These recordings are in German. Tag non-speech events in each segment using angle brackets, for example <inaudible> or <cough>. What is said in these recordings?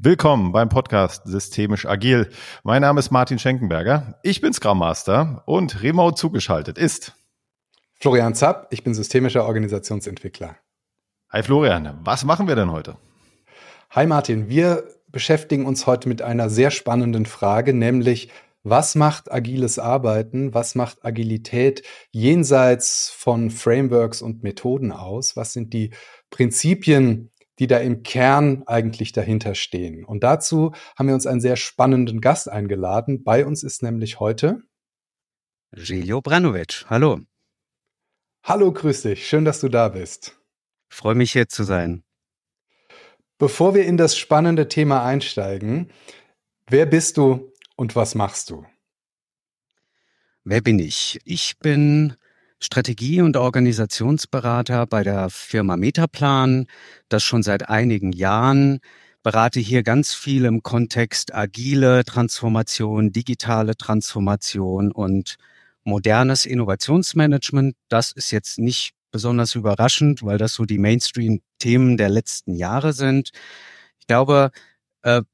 Willkommen beim Podcast Systemisch Agil. Mein Name ist Martin Schenkenberger. Ich bin Scrum Master und remote zugeschaltet ist Florian Zapp. Ich bin systemischer Organisationsentwickler. Hi Florian, was machen wir denn heute? Hi Martin, wir beschäftigen uns heute mit einer sehr spannenden Frage, nämlich was macht agiles Arbeiten, was macht Agilität jenseits von Frameworks und Methoden aus? Was sind die Prinzipien, die da im Kern eigentlich dahinter stehen. Und dazu haben wir uns einen sehr spannenden Gast eingeladen. Bei uns ist nämlich heute Gilio Branovic. Hallo. Hallo, grüß dich. Schön, dass du da bist. Freue mich hier zu sein. Bevor wir in das spannende Thema einsteigen, wer bist du und was machst du? Wer bin ich? Ich bin Strategie- und Organisationsberater bei der Firma Metaplan, das schon seit einigen Jahren. Berate hier ganz viel im Kontext agile Transformation, digitale Transformation und modernes Innovationsmanagement. Das ist jetzt nicht besonders überraschend, weil das so die Mainstream-Themen der letzten Jahre sind. Ich glaube,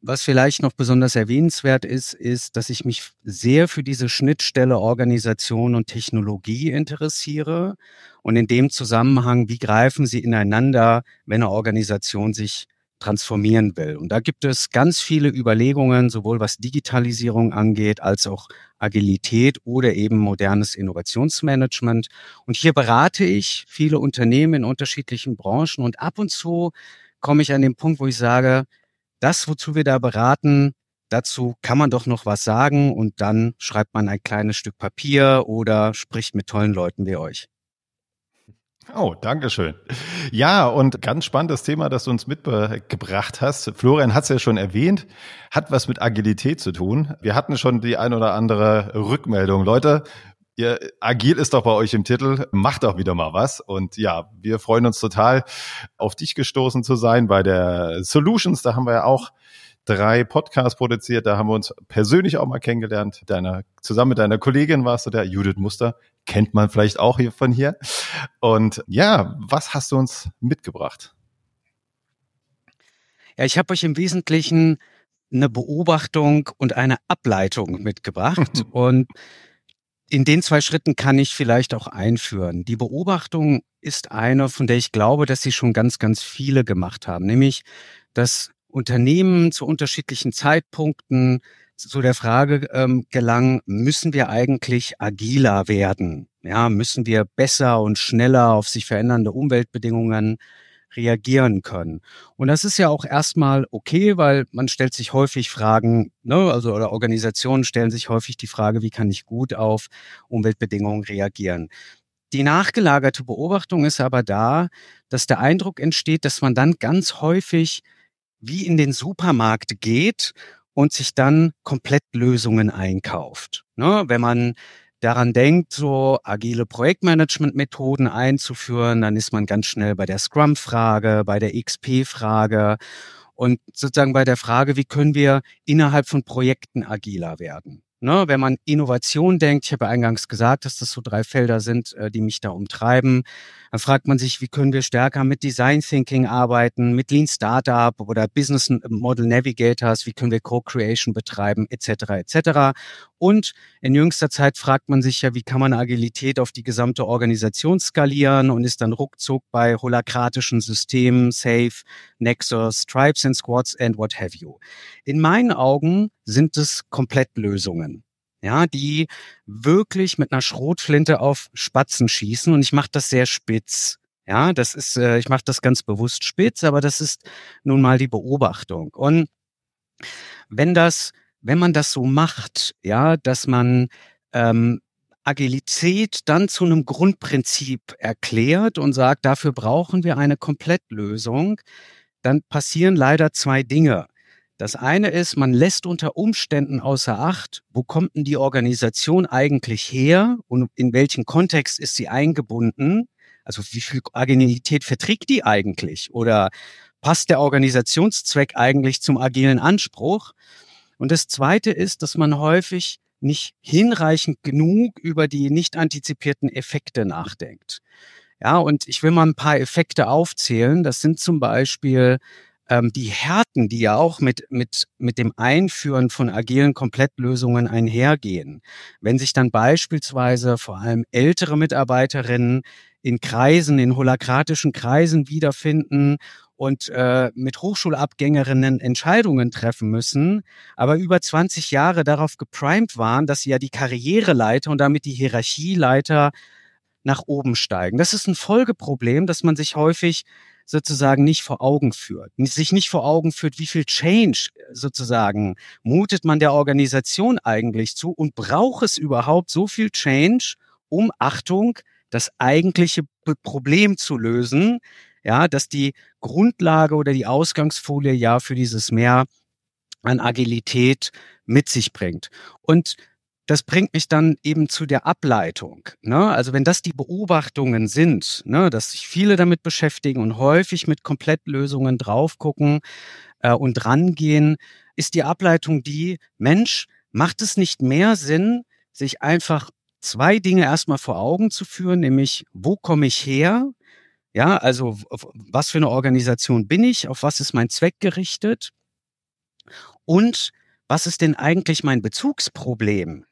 was vielleicht noch besonders erwähnenswert ist, ist, dass ich mich sehr für diese Schnittstelle Organisation und Technologie interessiere. Und in dem Zusammenhang, wie greifen sie ineinander, wenn eine Organisation sich transformieren will. Und da gibt es ganz viele Überlegungen, sowohl was Digitalisierung angeht, als auch Agilität oder eben modernes Innovationsmanagement. Und hier berate ich viele Unternehmen in unterschiedlichen Branchen und ab und zu komme ich an den Punkt, wo ich sage, das, wozu wir da beraten, dazu kann man doch noch was sagen und dann schreibt man ein kleines Stück Papier oder spricht mit tollen Leuten wie euch. Oh, danke schön. Ja, und ganz spannendes Thema, das du uns mitgebracht hast. Florian hat es ja schon erwähnt, hat was mit Agilität zu tun. Wir hatten schon die ein oder andere Rückmeldung. Leute, ihr, agil ist doch bei euch im Titel, macht doch wieder mal was. Und ja, wir freuen uns total, auf dich gestoßen zu sein bei der Solutions. Da haben wir ja auch drei Podcasts produziert. Da haben wir uns persönlich auch mal kennengelernt. Deiner, zusammen mit deiner Kollegin warst du der Judith Muster. Kennt man vielleicht auch hier von hier. Und ja, was hast du uns mitgebracht? Ja, ich habe euch im Wesentlichen eine Beobachtung und eine Ableitung mitgebracht. <laughs> und in den zwei Schritten kann ich vielleicht auch einführen. Die Beobachtung ist eine, von der ich glaube, dass sie schon ganz, ganz viele gemacht haben, nämlich, dass Unternehmen zu unterschiedlichen Zeitpunkten zu der Frage ähm, gelangen, müssen wir eigentlich agiler werden? Ja, müssen wir besser und schneller auf sich verändernde Umweltbedingungen reagieren können. Und das ist ja auch erstmal okay, weil man stellt sich häufig Fragen, ne, also oder Organisationen stellen sich häufig die Frage, wie kann ich gut auf Umweltbedingungen reagieren? Die nachgelagerte Beobachtung ist aber da, dass der Eindruck entsteht, dass man dann ganz häufig wie in den Supermarkt geht und sich dann komplett Lösungen einkauft. Ne, wenn man daran denkt, so agile Projektmanagement-Methoden einzuführen, dann ist man ganz schnell bei der Scrum-Frage, bei der XP-Frage und sozusagen bei der Frage, wie können wir innerhalb von Projekten agiler werden. Ne, wenn man Innovation denkt, ich habe eingangs gesagt, dass das so drei Felder sind, äh, die mich da umtreiben, dann fragt man sich, wie können wir stärker mit Design Thinking arbeiten, mit Lean Startup oder Business Model Navigators, wie können wir Co-Creation betreiben, etc. etc. Und in jüngster Zeit fragt man sich ja, wie kann man Agilität auf die gesamte Organisation skalieren und ist dann ruckzuck bei holakratischen Systemen, Safe, Nexus, Tribes and Squads and what have you. In meinen Augen sind es Komplettlösungen. Ja, die wirklich mit einer Schrotflinte auf Spatzen schießen und ich mache das sehr spitz. Ja, das ist, äh, ich mache das ganz bewusst spitz, aber das ist nun mal die Beobachtung. Und wenn das wenn man das so macht, ja, dass man ähm, Agilität dann zu einem Grundprinzip erklärt und sagt, dafür brauchen wir eine Komplettlösung, dann passieren leider zwei Dinge. Das eine ist, man lässt unter Umständen außer Acht, wo kommt denn die Organisation eigentlich her und in welchen Kontext ist sie eingebunden? Also wie viel Agilität verträgt die eigentlich? Oder passt der Organisationszweck eigentlich zum agilen Anspruch? Und das Zweite ist, dass man häufig nicht hinreichend genug über die nicht antizipierten Effekte nachdenkt. Ja, und ich will mal ein paar Effekte aufzählen. Das sind zum Beispiel ähm, die Härten, die ja auch mit, mit, mit dem Einführen von agilen Komplettlösungen einhergehen. Wenn sich dann beispielsweise vor allem ältere Mitarbeiterinnen in Kreisen, in holakratischen Kreisen wiederfinden und äh, mit Hochschulabgängerinnen Entscheidungen treffen müssen, aber über 20 Jahre darauf geprimed waren, dass sie ja die Karriereleiter und damit die Hierarchieleiter nach oben steigen. Das ist ein Folgeproblem, dass man sich häufig sozusagen nicht vor Augen führt, sich nicht vor Augen führt, wie viel Change sozusagen mutet man der Organisation eigentlich zu und braucht es überhaupt so viel Change, um Achtung, das eigentliche Problem zu lösen, ja, dass die Grundlage oder die Ausgangsfolie ja für dieses Mehr an Agilität mit sich bringt. Und das bringt mich dann eben zu der Ableitung. Ne? Also wenn das die Beobachtungen sind, ne, dass sich viele damit beschäftigen und häufig mit Komplettlösungen drauf gucken äh, und rangehen, ist die Ableitung die, Mensch, macht es nicht mehr Sinn, sich einfach zwei Dinge erstmal vor Augen zu führen, nämlich wo komme ich her? Ja, also was für eine Organisation bin ich? Auf was ist mein Zweck gerichtet? Und was ist denn eigentlich mein Bezugsproblem?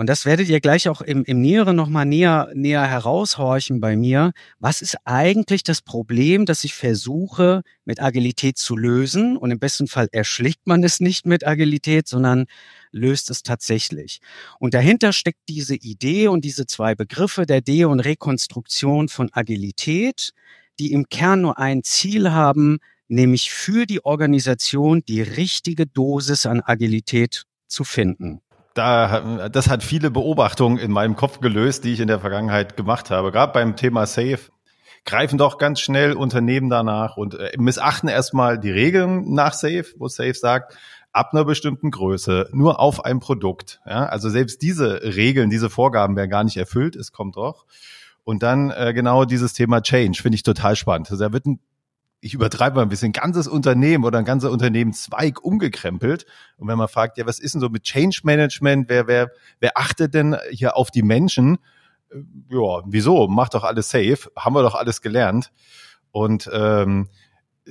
Und das werdet ihr gleich auch im, im Näheren nochmal näher, näher heraushorchen bei mir. Was ist eigentlich das Problem, das ich versuche mit Agilität zu lösen? Und im besten Fall erschlägt man es nicht mit Agilität, sondern löst es tatsächlich. Und dahinter steckt diese Idee und diese zwei Begriffe der De- und Rekonstruktion von Agilität, die im Kern nur ein Ziel haben, nämlich für die Organisation die richtige Dosis an Agilität zu finden da, das hat viele Beobachtungen in meinem Kopf gelöst, die ich in der Vergangenheit gemacht habe. Gerade beim Thema Safe greifen doch ganz schnell Unternehmen danach und äh, missachten erstmal die Regeln nach Safe, wo Safe sagt, ab einer bestimmten Größe, nur auf ein Produkt. Ja? Also selbst diese Regeln, diese Vorgaben werden gar nicht erfüllt, es kommt doch. Und dann äh, genau dieses Thema Change finde ich total spannend. Also da wird ein ich übertreibe mal ein bisschen, ganzes Unternehmen oder ein ganzer Unternehmenszweig umgekrempelt. Und wenn man fragt, ja, was ist denn so mit Change Management? Wer, wer, wer achtet denn hier auf die Menschen? Äh, ja, wieso? Macht doch alles safe. Haben wir doch alles gelernt. Und ähm,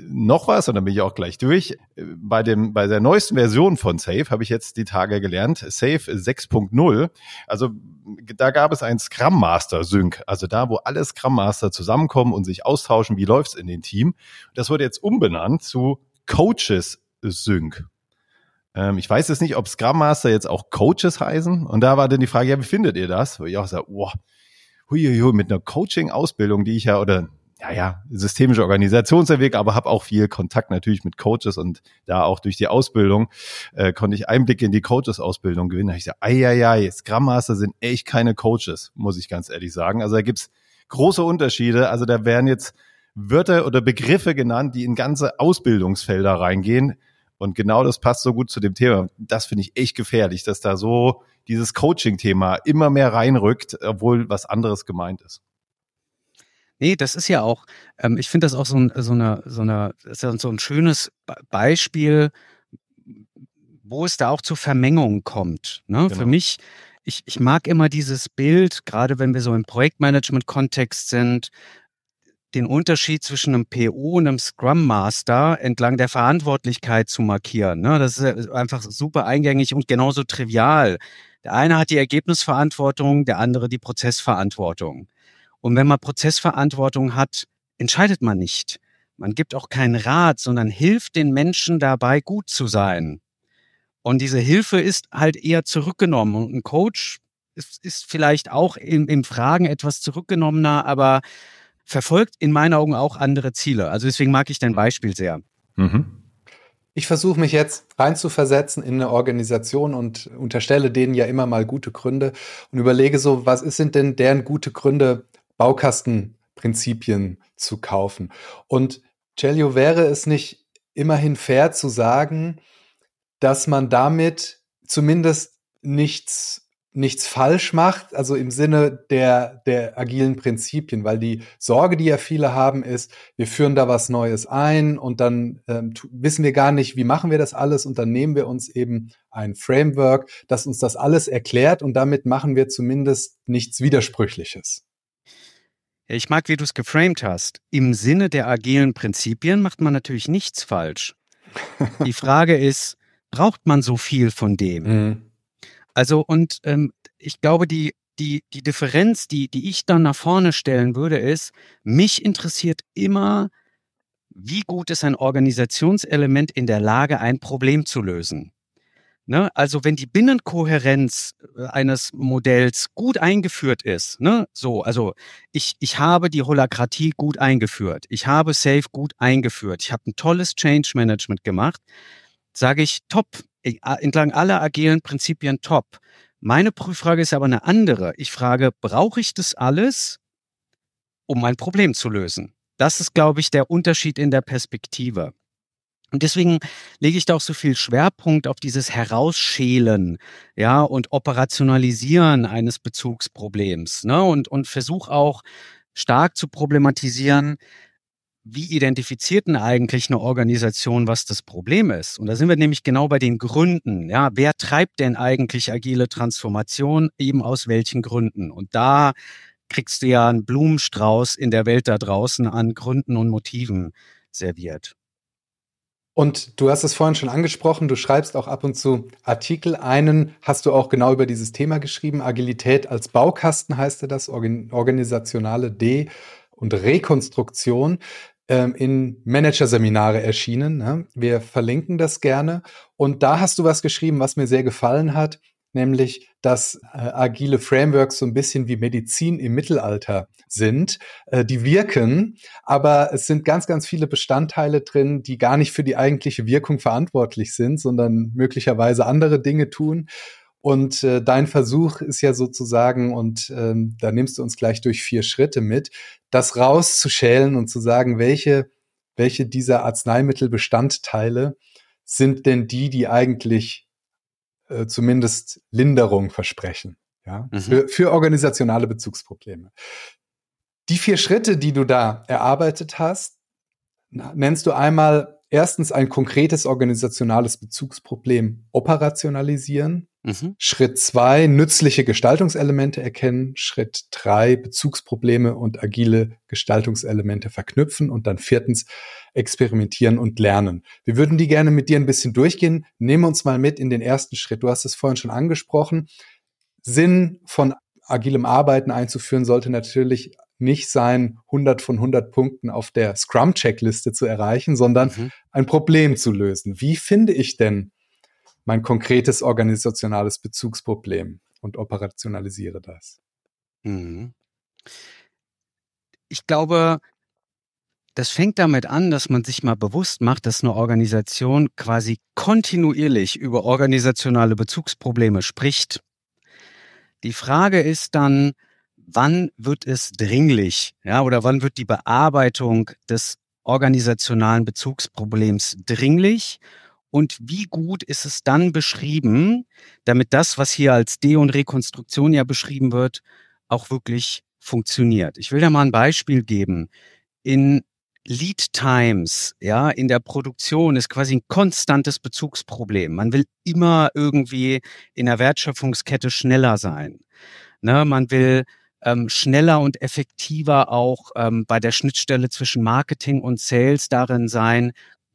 noch was, und dann bin ich auch gleich durch. Bei dem, bei der neuesten Version von Safe habe ich jetzt die Tage gelernt, Safe 6.0. Also da gab es ein Scrum Master Sync, also da, wo alle Scrum Master zusammenkommen und sich austauschen, wie läuft's in den Team. Das wurde jetzt umbenannt zu Coaches Sync. Ähm, ich weiß jetzt nicht, ob Scrum Master jetzt auch Coaches heißen. Und da war dann die Frage, ja, wie findet ihr das? Wo ich auch sage, wow, huiuiui, mit einer Coaching-Ausbildung, die ich ja, oder ja, ja, systemische Organisationsentwicklung, aber habe auch viel Kontakt natürlich mit Coaches und da auch durch die Ausbildung äh, konnte ich Einblicke in die Coaches-Ausbildung gewinnen. Da ich sage, ei, ei, ei, Scrum Master sind echt keine Coaches, muss ich ganz ehrlich sagen. Also da gibt's große Unterschiede. Also da werden jetzt Wörter oder Begriffe genannt, die in ganze Ausbildungsfelder reingehen. Und genau das passt so gut zu dem Thema. Das finde ich echt gefährlich, dass da so dieses Coaching-Thema immer mehr reinrückt, obwohl was anderes gemeint ist. Nee, das ist ja auch, ähm, ich finde das auch so, ein, so, eine, so, eine, ist ja so ein schönes Beispiel, wo es da auch zu Vermengungen kommt. Ne? Genau. Für mich, ich, ich mag immer dieses Bild, gerade wenn wir so im Projektmanagement-Kontext sind, den Unterschied zwischen einem PO und einem Scrum Master entlang der Verantwortlichkeit zu markieren. Ne? Das ist einfach super eingängig und genauso trivial. Der eine hat die Ergebnisverantwortung, der andere die Prozessverantwortung. Und wenn man Prozessverantwortung hat, entscheidet man nicht. Man gibt auch keinen Rat, sondern hilft den Menschen dabei, gut zu sein. Und diese Hilfe ist halt eher zurückgenommen. Und ein Coach ist, ist vielleicht auch im, im Fragen etwas zurückgenommener, aber verfolgt in meinen Augen auch andere Ziele. Also deswegen mag ich dein Beispiel sehr. Mhm. Ich versuche mich jetzt reinzuversetzen in eine Organisation und unterstelle denen ja immer mal gute Gründe und überlege so, was sind denn deren gute Gründe, Baukastenprinzipien zu kaufen. Und Celio, wäre es nicht immerhin fair zu sagen, dass man damit zumindest nichts nichts falsch macht, also im Sinne der, der agilen Prinzipien, weil die Sorge, die ja viele haben, ist, wir führen da was Neues ein und dann ähm, wissen wir gar nicht, wie machen wir das alles und dann nehmen wir uns eben ein Framework, das uns das alles erklärt und damit machen wir zumindest nichts Widersprüchliches. Ich mag, wie du es geframed hast. Im Sinne der agilen Prinzipien macht man natürlich nichts falsch. <laughs> Die Frage ist, braucht man so viel von dem? Mhm. Also, und ähm, ich glaube, die, die, die Differenz, die, die ich dann nach vorne stellen würde, ist, mich interessiert immer, wie gut ist ein Organisationselement in der Lage, ein Problem zu lösen. Ne? Also wenn die Binnenkohärenz äh, eines Modells gut eingeführt ist, ne? so, also ich, ich habe die Holakratie gut eingeführt, ich habe Safe gut eingeführt, ich habe ein tolles Change Management gemacht, sage ich top, entlang aller agilen Prinzipien top. Meine Prüffrage ist aber eine andere. Ich frage, brauche ich das alles, um mein Problem zu lösen? Das ist, glaube ich, der Unterschied in der Perspektive. Und deswegen lege ich da auch so viel Schwerpunkt auf dieses Herausschälen, ja, und Operationalisieren eines Bezugsproblems, ne, und, und versuche auch stark zu problematisieren, wie identifiziert denn eigentlich eine Organisation, was das Problem ist? Und da sind wir nämlich genau bei den Gründen. Ja, wer treibt denn eigentlich agile Transformation? Eben aus welchen Gründen? Und da kriegst du ja einen Blumenstrauß in der Welt da draußen an Gründen und Motiven serviert. Und du hast es vorhin schon angesprochen, du schreibst auch ab und zu Artikel. Einen hast du auch genau über dieses Thema geschrieben. Agilität als Baukasten heißt das, organisationale D- und Rekonstruktion ähm, in Managerseminare erschienen. Ne? Wir verlinken das gerne. Und da hast du was geschrieben, was mir sehr gefallen hat nämlich dass äh, agile Frameworks so ein bisschen wie Medizin im Mittelalter sind. Äh, die wirken, aber es sind ganz, ganz viele Bestandteile drin, die gar nicht für die eigentliche Wirkung verantwortlich sind, sondern möglicherweise andere Dinge tun. Und äh, dein Versuch ist ja sozusagen, und ähm, da nimmst du uns gleich durch vier Schritte mit, das rauszuschälen und zu sagen, welche, welche dieser Arzneimittelbestandteile sind denn die, die eigentlich äh, zumindest Linderung versprechen. Ja, mhm. für, für organisationale Bezugsprobleme. Die vier Schritte, die du da erarbeitet hast, nennst du einmal erstens ein konkretes organisationales Bezugsproblem operationalisieren. Mhm. Schritt zwei, nützliche Gestaltungselemente erkennen. Schritt drei, Bezugsprobleme und agile Gestaltungselemente verknüpfen. Und dann viertens, experimentieren und lernen. Wir würden die gerne mit dir ein bisschen durchgehen. Nehmen uns mal mit in den ersten Schritt. Du hast es vorhin schon angesprochen. Sinn von agilem Arbeiten einzuführen sollte natürlich nicht sein, 100 von 100 Punkten auf der Scrum-Checkliste zu erreichen, sondern mhm. ein Problem zu lösen. Wie finde ich denn mein konkretes organisationales Bezugsproblem und operationalisiere das. Mhm. Ich glaube, das fängt damit an, dass man sich mal bewusst macht, dass eine Organisation quasi kontinuierlich über organisationale Bezugsprobleme spricht. Die Frage ist dann, wann wird es dringlich, ja, oder wann wird die Bearbeitung des organisationalen Bezugsproblems dringlich und wie gut ist es dann beschrieben, damit das, was hier als De- und Rekonstruktion ja beschrieben wird, auch wirklich funktioniert. Ich will da mal ein Beispiel geben. In Lead Times, ja, in der Produktion ist quasi ein konstantes Bezugsproblem. Man will immer irgendwie in der Wertschöpfungskette schneller sein. Ne, man will ähm, schneller und effektiver auch ähm, bei der Schnittstelle zwischen Marketing und Sales darin sein,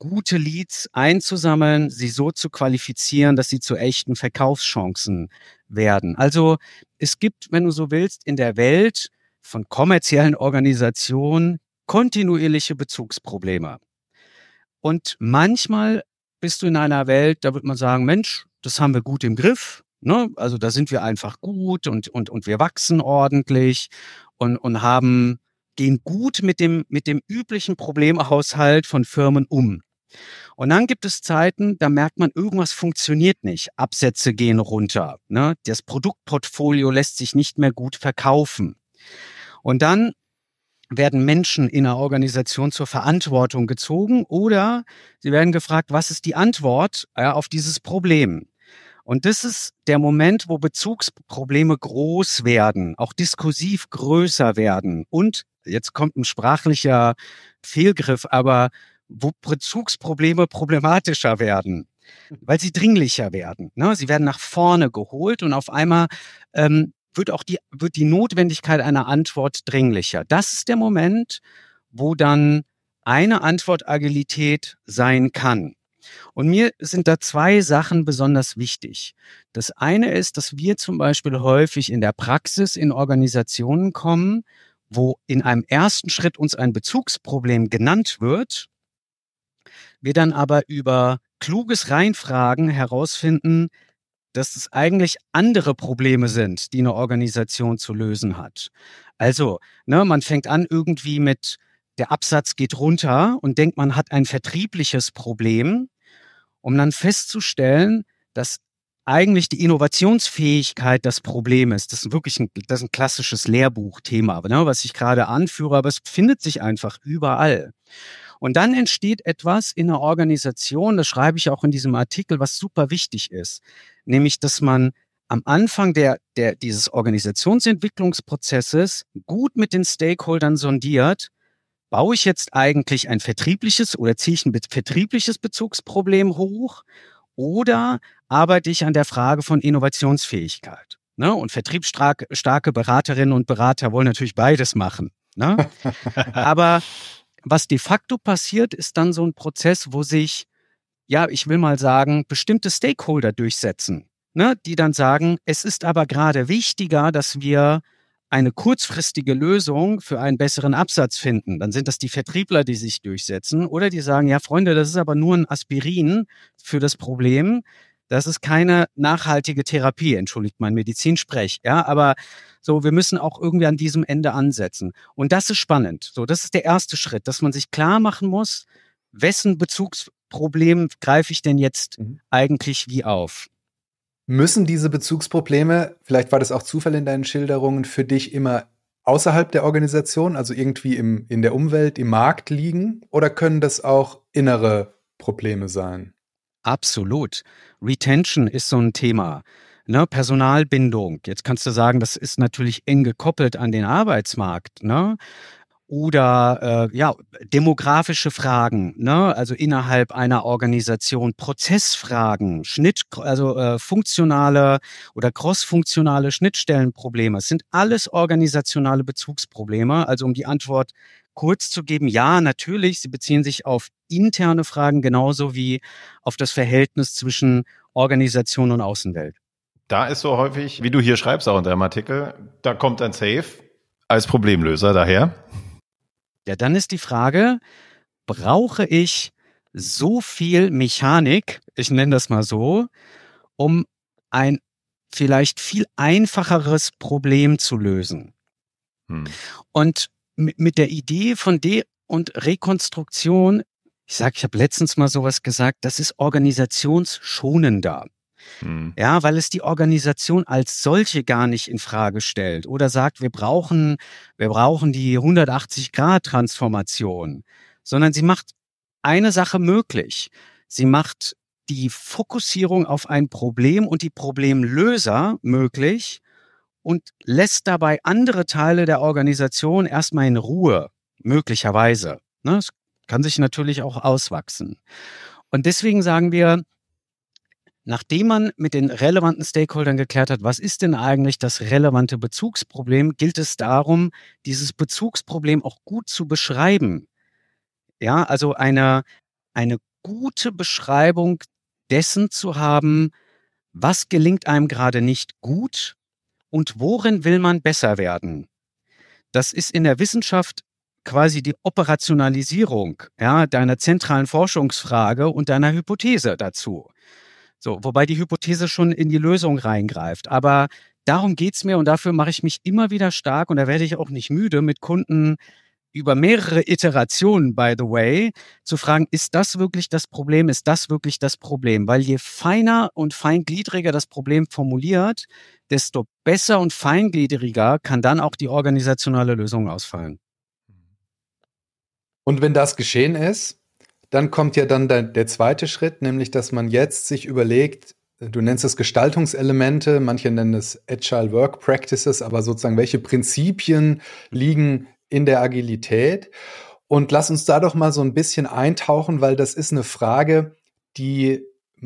gute Leads einzusammeln, sie so zu qualifizieren, dass sie zu echten Verkaufschancen werden. Also es gibt, wenn du so willst, in der Welt von kommerziellen Organisationen kontinuierliche Bezugsprobleme. Und manchmal bist du in einer Welt, da wird man sagen, Mensch, das haben wir gut im Griff. Ne? Also da sind wir einfach gut und, und, und wir wachsen ordentlich und, und haben gehen gut mit dem, mit dem üblichen Problemhaushalt von Firmen um. Und dann gibt es Zeiten, da merkt man, irgendwas funktioniert nicht. Absätze gehen runter. Ne? Das Produktportfolio lässt sich nicht mehr gut verkaufen. Und dann werden Menschen in einer Organisation zur Verantwortung gezogen oder sie werden gefragt, was ist die Antwort ja, auf dieses Problem? Und das ist der Moment, wo Bezugsprobleme groß werden, auch diskursiv größer werden. Und jetzt kommt ein sprachlicher Fehlgriff, aber wo Bezugsprobleme problematischer werden, weil sie dringlicher werden. Ne? Sie werden nach vorne geholt und auf einmal ähm, wird auch die, wird die Notwendigkeit einer Antwort dringlicher. Das ist der Moment, wo dann eine Antwort Agilität sein kann. Und mir sind da zwei Sachen besonders wichtig. Das eine ist, dass wir zum Beispiel häufig in der Praxis in Organisationen kommen, wo in einem ersten Schritt uns ein Bezugsproblem genannt wird, wir dann aber über kluges Reinfragen herausfinden, dass es eigentlich andere Probleme sind, die eine Organisation zu lösen hat. Also, ne, man fängt an irgendwie mit der Absatz geht runter und denkt, man hat ein vertriebliches Problem, um dann festzustellen, dass eigentlich die Innovationsfähigkeit das Problem ist. Das ist wirklich ein, das ist ein klassisches Lehrbuchthema, ne, was ich gerade anführe, aber es findet sich einfach überall. Und dann entsteht etwas in der Organisation, das schreibe ich auch in diesem Artikel, was super wichtig ist, nämlich dass man am Anfang der, der, dieses Organisationsentwicklungsprozesses gut mit den Stakeholdern sondiert, baue ich jetzt eigentlich ein vertriebliches oder ziehe ich ein vertriebliches Bezugsproblem hoch oder arbeite ich an der Frage von Innovationsfähigkeit? Ne? Und vertriebsstarke Beraterinnen und Berater wollen natürlich beides machen. Ne? <laughs> Aber was de facto passiert, ist dann so ein Prozess, wo sich, ja, ich will mal sagen, bestimmte Stakeholder durchsetzen, ne? die dann sagen, es ist aber gerade wichtiger, dass wir eine kurzfristige Lösung für einen besseren Absatz finden. Dann sind das die Vertriebler, die sich durchsetzen oder die sagen, ja Freunde, das ist aber nur ein Aspirin für das Problem. Das ist keine nachhaltige Therapie, entschuldigt mein Medizinsprech. Ja, aber so, wir müssen auch irgendwie an diesem Ende ansetzen. Und das ist spannend. So, das ist der erste Schritt, dass man sich klar machen muss, wessen Bezugsproblem greife ich denn jetzt mhm. eigentlich wie auf? Müssen diese Bezugsprobleme, vielleicht war das auch Zufall in deinen Schilderungen, für dich immer außerhalb der Organisation, also irgendwie im, in der Umwelt, im Markt liegen? Oder können das auch innere Probleme sein? Absolut. Retention ist so ein Thema. Ne, Personalbindung. Jetzt kannst du sagen, das ist natürlich eng gekoppelt an den Arbeitsmarkt. Ne? oder äh, ja demografische Fragen, ne? also innerhalb einer Organisation Prozessfragen, Schnitt, also äh, funktionale oder crossfunktionale Schnittstellenprobleme. Es sind alles organisationale Bezugsprobleme. Also um die Antwort kurz zu geben, ja, natürlich, sie beziehen sich auf interne Fragen genauso wie auf das Verhältnis zwischen Organisation und Außenwelt. Da ist so häufig, wie du hier schreibst auch in deinem Artikel, da kommt ein Safe als Problemlöser daher. Ja, dann ist die Frage, brauche ich so viel Mechanik, ich nenne das mal so, um ein vielleicht viel einfacheres Problem zu lösen? Hm. Und mit der Idee von De- und Rekonstruktion, ich sage, ich habe letztens mal sowas gesagt, das ist organisationsschonender. Hm. Ja, weil es die Organisation als solche gar nicht in Frage stellt oder sagt, wir brauchen, wir brauchen die 180 Grad Transformation, sondern sie macht eine Sache möglich. Sie macht die Fokussierung auf ein Problem und die Problemlöser möglich und lässt dabei andere Teile der Organisation erstmal in Ruhe, möglicherweise. Ne, es kann sich natürlich auch auswachsen. Und deswegen sagen wir, Nachdem man mit den relevanten Stakeholdern geklärt hat, was ist denn eigentlich das relevante Bezugsproblem, gilt es darum, dieses Bezugsproblem auch gut zu beschreiben. Ja, also eine, eine gute Beschreibung dessen zu haben, was gelingt einem gerade nicht gut und worin will man besser werden. Das ist in der Wissenschaft quasi die Operationalisierung ja, deiner zentralen Forschungsfrage und deiner Hypothese dazu. So, wobei die Hypothese schon in die Lösung reingreift. Aber darum geht's mir und dafür mache ich mich immer wieder stark und da werde ich auch nicht müde, mit Kunden über mehrere Iterationen, by the way, zu fragen, ist das wirklich das Problem? Ist das wirklich das Problem? Weil je feiner und feingliedriger das Problem formuliert, desto besser und feingliedriger kann dann auch die organisationale Lösung ausfallen. Und wenn das geschehen ist, dann kommt ja dann der, der zweite Schritt, nämlich dass man jetzt sich überlegt, du nennst es Gestaltungselemente, manche nennen es Agile Work Practices, aber sozusagen welche Prinzipien liegen in der Agilität? Und lass uns da doch mal so ein bisschen eintauchen, weil das ist eine Frage, die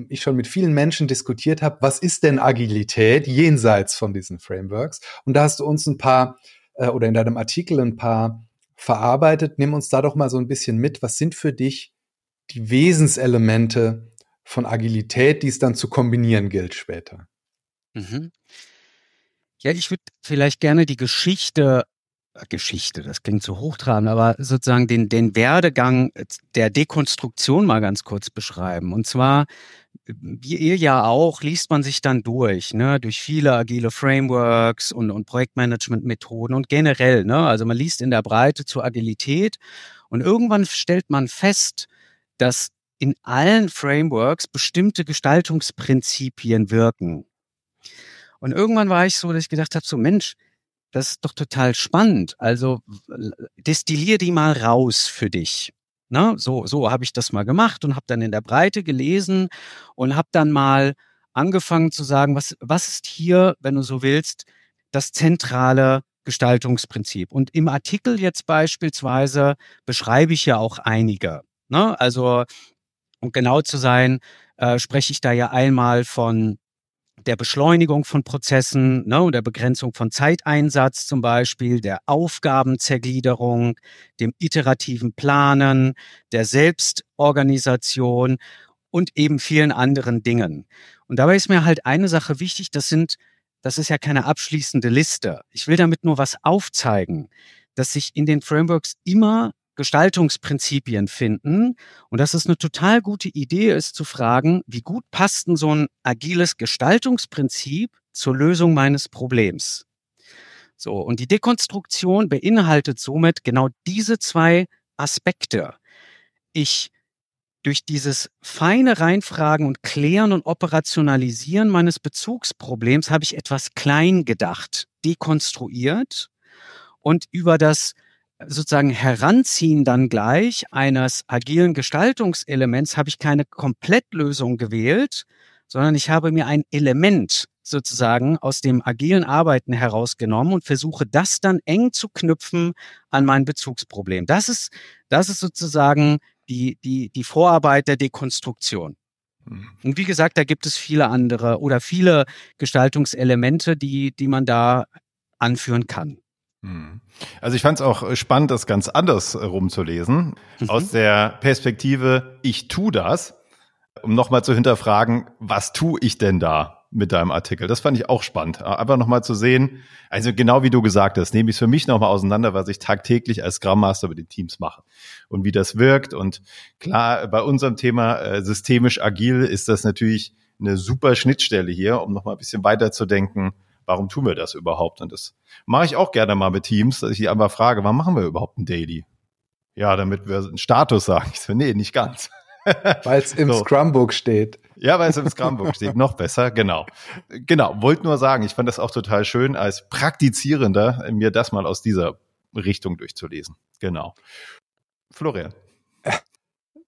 ich schon mit vielen Menschen diskutiert habe, was ist denn Agilität jenseits von diesen Frameworks? Und da hast du uns ein paar äh, oder in deinem Artikel ein paar verarbeitet. Nimm uns da doch mal so ein bisschen mit. Was sind für dich die Wesenselemente von Agilität, die es dann zu kombinieren gilt später? Mhm. Ja, ich würde vielleicht gerne die Geschichte Geschichte, das klingt so hochtrabend, aber sozusagen den, den Werdegang der Dekonstruktion mal ganz kurz beschreiben. Und zwar, wie ihr ja auch, liest man sich dann durch, ne, durch viele agile Frameworks und, und Projektmanagement-Methoden und generell, ne, also man liest in der Breite zur Agilität und irgendwann stellt man fest, dass in allen Frameworks bestimmte Gestaltungsprinzipien wirken. Und irgendwann war ich so, dass ich gedacht habe, so Mensch, das ist doch total spannend. Also destillier die mal raus für dich. Ne? So, so habe ich das mal gemacht und habe dann in der Breite gelesen und habe dann mal angefangen zu sagen, was, was ist hier, wenn du so willst, das zentrale Gestaltungsprinzip. Und im Artikel jetzt beispielsweise beschreibe ich ja auch einige. Ne? Also, um genau zu sein, äh, spreche ich da ja einmal von der Beschleunigung von Prozessen ne, und der Begrenzung von Zeiteinsatz zum Beispiel, der Aufgabenzergliederung, dem iterativen Planen, der Selbstorganisation und eben vielen anderen Dingen. Und dabei ist mir halt eine Sache wichtig, das sind, das ist ja keine abschließende Liste. Ich will damit nur was aufzeigen, dass sich in den Frameworks immer Gestaltungsprinzipien finden und dass es eine total gute Idee ist zu fragen, wie gut passt denn so ein agiles Gestaltungsprinzip zur Lösung meines Problems? So, und die Dekonstruktion beinhaltet somit genau diese zwei Aspekte. Ich durch dieses feine Reinfragen und Klären und Operationalisieren meines Bezugsproblems habe ich etwas klein gedacht, dekonstruiert und über das sozusagen Heranziehen dann gleich eines agilen Gestaltungselements habe ich keine Komplettlösung gewählt, sondern ich habe mir ein Element sozusagen aus dem agilen Arbeiten herausgenommen und versuche das dann eng zu knüpfen an mein Bezugsproblem. Das ist, das ist sozusagen die, die, die Vorarbeit der Dekonstruktion. Mhm. Und wie gesagt, da gibt es viele andere oder viele Gestaltungselemente, die, die man da anführen kann. Hm. Also ich fand es auch spannend, das ganz anders rumzulesen. Mhm. Aus der Perspektive, ich tu das, um nochmal zu hinterfragen, was tu ich denn da mit deinem Artikel? Das fand ich auch spannend. Einfach nochmal zu sehen, also genau wie du gesagt hast, nehme ich es für mich nochmal auseinander, was ich tagtäglich als Scrum Master mit den Teams mache und wie das wirkt. Und klar, bei unserem Thema äh, systemisch agil ist das natürlich eine super Schnittstelle hier, um nochmal ein bisschen weiterzudenken, warum tun wir das überhaupt? Und das mache ich auch gerne mal mit Teams, dass ich die einfach frage, warum machen wir überhaupt ein Daily? Ja, damit wir einen Status sagen. Ich so, nee, nicht ganz. <laughs> Weil es im so. Scrumbook steht. Ja, weil es im Scrumbook steht. Noch besser, genau. Genau, wollte nur sagen, ich fand das auch total schön, als Praktizierender mir das mal aus dieser Richtung durchzulesen. Genau. Florian.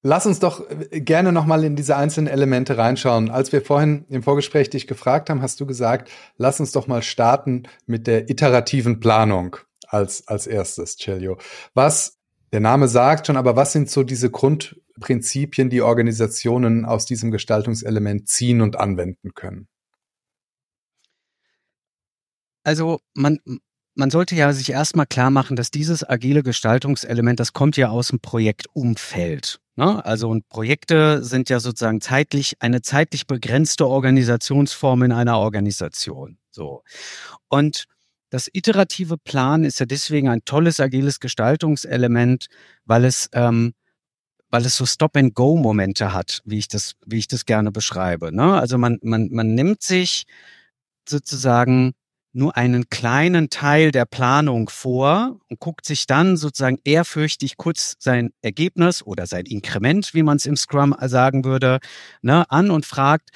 Lass uns doch äh, gerne nochmal in diese einzelnen Elemente reinschauen. Als wir vorhin im Vorgespräch dich gefragt haben, hast du gesagt, lass uns doch mal starten mit der iterativen Planung als, als erstes, Celio. Was, der Name sagt schon, aber was sind so diese Grundprinzipien, die Organisationen aus diesem Gestaltungselement ziehen und anwenden können? Also man, man sollte ja sich erstmal klar machen, dass dieses agile Gestaltungselement, das kommt ja aus dem Projektumfeld. Ne? Also und Projekte sind ja sozusagen zeitlich eine zeitlich begrenzte Organisationsform in einer Organisation. So. Und das iterative Plan ist ja deswegen ein tolles agiles Gestaltungselement, weil es ähm, weil es so Stop-and-Go-Momente hat, wie ich das, wie ich das gerne beschreibe. Ne? Also man, man, man nimmt sich sozusagen nur einen kleinen Teil der Planung vor und guckt sich dann sozusagen ehrfürchtig kurz sein Ergebnis oder sein Inkrement, wie man es im Scrum sagen würde, ne, an und fragt,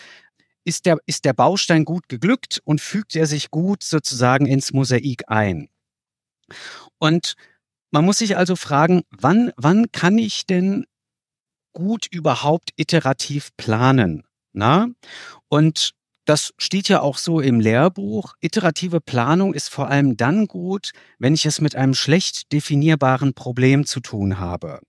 ist der, ist der Baustein gut geglückt und fügt er sich gut sozusagen ins Mosaik ein? Und man muss sich also fragen, wann, wann kann ich denn gut überhaupt iterativ planen? Na? Und das steht ja auch so im Lehrbuch. Iterative Planung ist vor allem dann gut, wenn ich es mit einem schlecht definierbaren Problem zu tun habe.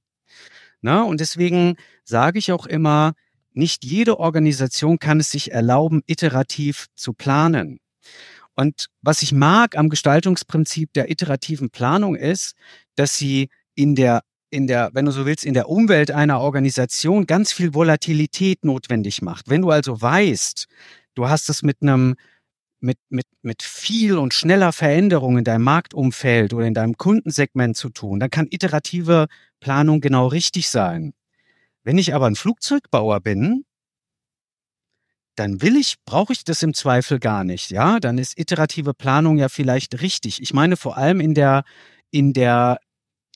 Na, und deswegen sage ich auch immer, nicht jede Organisation kann es sich erlauben, iterativ zu planen. Und was ich mag am Gestaltungsprinzip der iterativen Planung ist, dass sie in der in der, wenn du so willst, in der Umwelt einer Organisation ganz viel Volatilität notwendig macht. Wenn du also weißt, du hast es mit einem mit, mit, mit viel und schneller Veränderung in deinem Marktumfeld oder in deinem Kundensegment zu tun, dann kann iterative Planung genau richtig sein. Wenn ich aber ein Flugzeugbauer bin, dann will ich, brauche ich das im Zweifel gar nicht, ja? Dann ist iterative Planung ja vielleicht richtig. Ich meine vor allem in der, in der,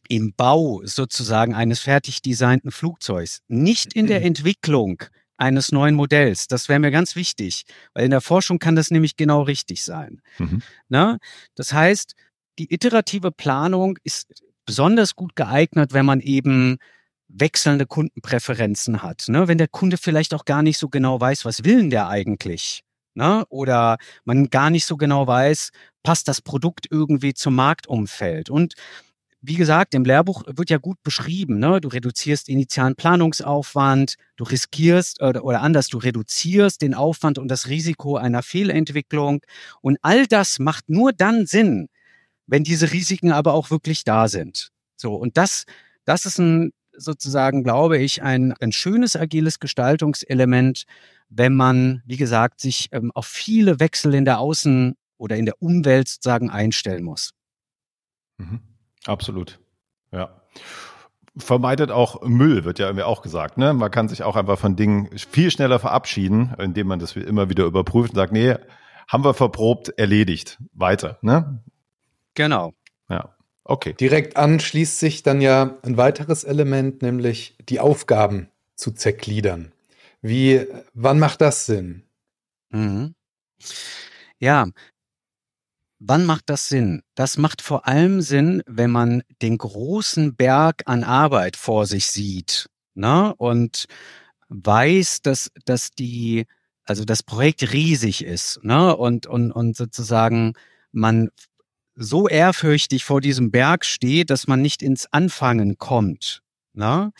im Bau sozusagen eines fertig designten Flugzeugs, nicht in der Entwicklung eines neuen Modells. Das wäre mir ganz wichtig, weil in der Forschung kann das nämlich genau richtig sein. Mhm. Na? Das heißt, die iterative Planung ist besonders gut geeignet, wenn man eben wechselnde Kundenpräferenzen hat. Ne? Wenn der Kunde vielleicht auch gar nicht so genau weiß, was will denn der eigentlich? Ne? Oder man gar nicht so genau weiß, passt das Produkt irgendwie zum Marktumfeld? Und wie gesagt, im Lehrbuch wird ja gut beschrieben, ne? du reduzierst initialen Planungsaufwand, du riskierst oder, oder anders, du reduzierst den Aufwand und das Risiko einer Fehlentwicklung. Und all das macht nur dann Sinn, wenn diese Risiken aber auch wirklich da sind. So, und das, das ist ein sozusagen, glaube ich, ein, ein schönes agiles Gestaltungselement, wenn man, wie gesagt, sich ähm, auf viele Wechsel in der Außen- oder in der Umwelt sozusagen einstellen muss. Mhm. Absolut. Ja. Vermeidet auch Müll, wird ja irgendwie auch gesagt. Ne? Man kann sich auch einfach von Dingen viel schneller verabschieden, indem man das immer wieder überprüft und sagt, nee, haben wir verprobt, erledigt, weiter. Ne? Genau. Ja. Okay. Direkt anschließt sich dann ja ein weiteres Element, nämlich die Aufgaben zu zergliedern. Wie, wann macht das Sinn? Mhm. Ja, Wann macht das Sinn? Das macht vor allem Sinn, wenn man den großen Berg an Arbeit vor sich sieht ne? und weiß, dass, dass die, also das Projekt riesig ist ne? und, und, und sozusagen man so ehrfürchtig vor diesem Berg steht, dass man nicht ins Anfangen kommt. Ne?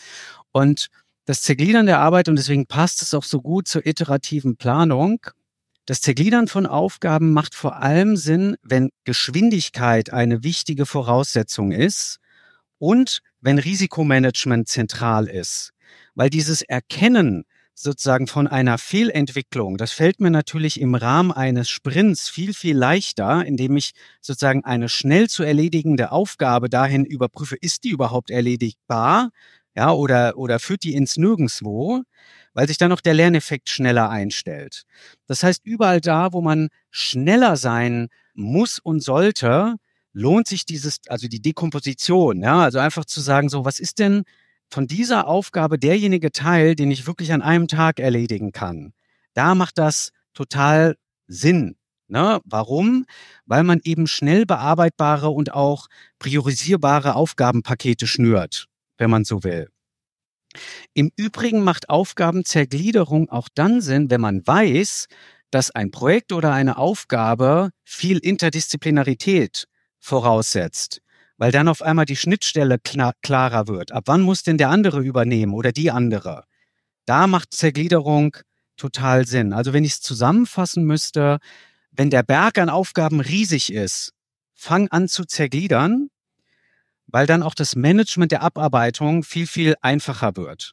Und das Zergliedern der Arbeit, und deswegen passt es auch so gut zur iterativen Planung, das Zergliedern von Aufgaben macht vor allem Sinn, wenn Geschwindigkeit eine wichtige Voraussetzung ist und wenn Risikomanagement zentral ist. Weil dieses Erkennen sozusagen von einer Fehlentwicklung, das fällt mir natürlich im Rahmen eines Sprints viel, viel leichter, indem ich sozusagen eine schnell zu erledigende Aufgabe dahin überprüfe, ist die überhaupt erledigbar? Ja, oder, oder führt die ins Nirgendswo? Weil sich dann noch der Lerneffekt schneller einstellt. Das heißt, überall da, wo man schneller sein muss und sollte, lohnt sich dieses, also die Dekomposition, ja, also einfach zu sagen, so, was ist denn von dieser Aufgabe derjenige Teil, den ich wirklich an einem Tag erledigen kann? Da macht das total Sinn. Ne? Warum? Weil man eben schnell bearbeitbare und auch priorisierbare Aufgabenpakete schnürt, wenn man so will. Im Übrigen macht Aufgabenzergliederung auch dann Sinn, wenn man weiß, dass ein Projekt oder eine Aufgabe viel Interdisziplinarität voraussetzt, weil dann auf einmal die Schnittstelle klar, klarer wird. Ab wann muss denn der andere übernehmen oder die andere? Da macht Zergliederung total Sinn. Also wenn ich es zusammenfassen müsste, wenn der Berg an Aufgaben riesig ist, fang an zu zergliedern weil dann auch das Management der Abarbeitung viel, viel einfacher wird.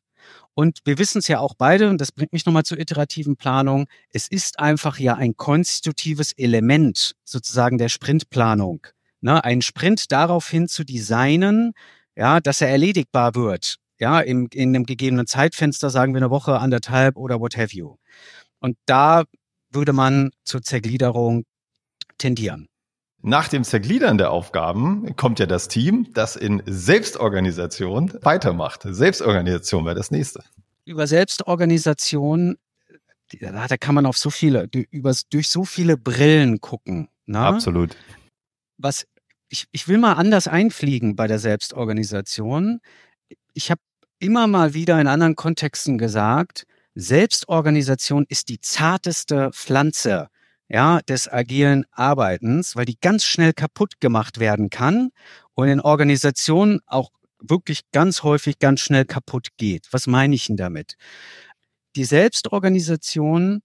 Und wir wissen es ja auch beide, und das bringt mich nochmal zur iterativen Planung, es ist einfach ja ein konstitutives Element sozusagen der Sprintplanung. Ne, ein Sprint daraufhin zu designen, ja, dass er erledigbar wird. Ja, im, in einem gegebenen Zeitfenster, sagen wir eine Woche, anderthalb oder what have you. Und da würde man zur Zergliederung tendieren. Nach dem Zergliedern der Aufgaben kommt ja das Team, das in Selbstorganisation weitermacht. Selbstorganisation wäre das nächste. Über Selbstorganisation, da kann man auf so viele, über, durch so viele Brillen gucken. Ne? Absolut. Was ich, ich will mal anders einfliegen bei der Selbstorganisation. Ich habe immer mal wieder in anderen Kontexten gesagt, Selbstorganisation ist die zarteste Pflanze, ja, des agilen Arbeitens, weil die ganz schnell kaputt gemacht werden kann und in Organisationen auch wirklich ganz häufig ganz schnell kaputt geht. Was meine ich denn damit? die Selbstorganisation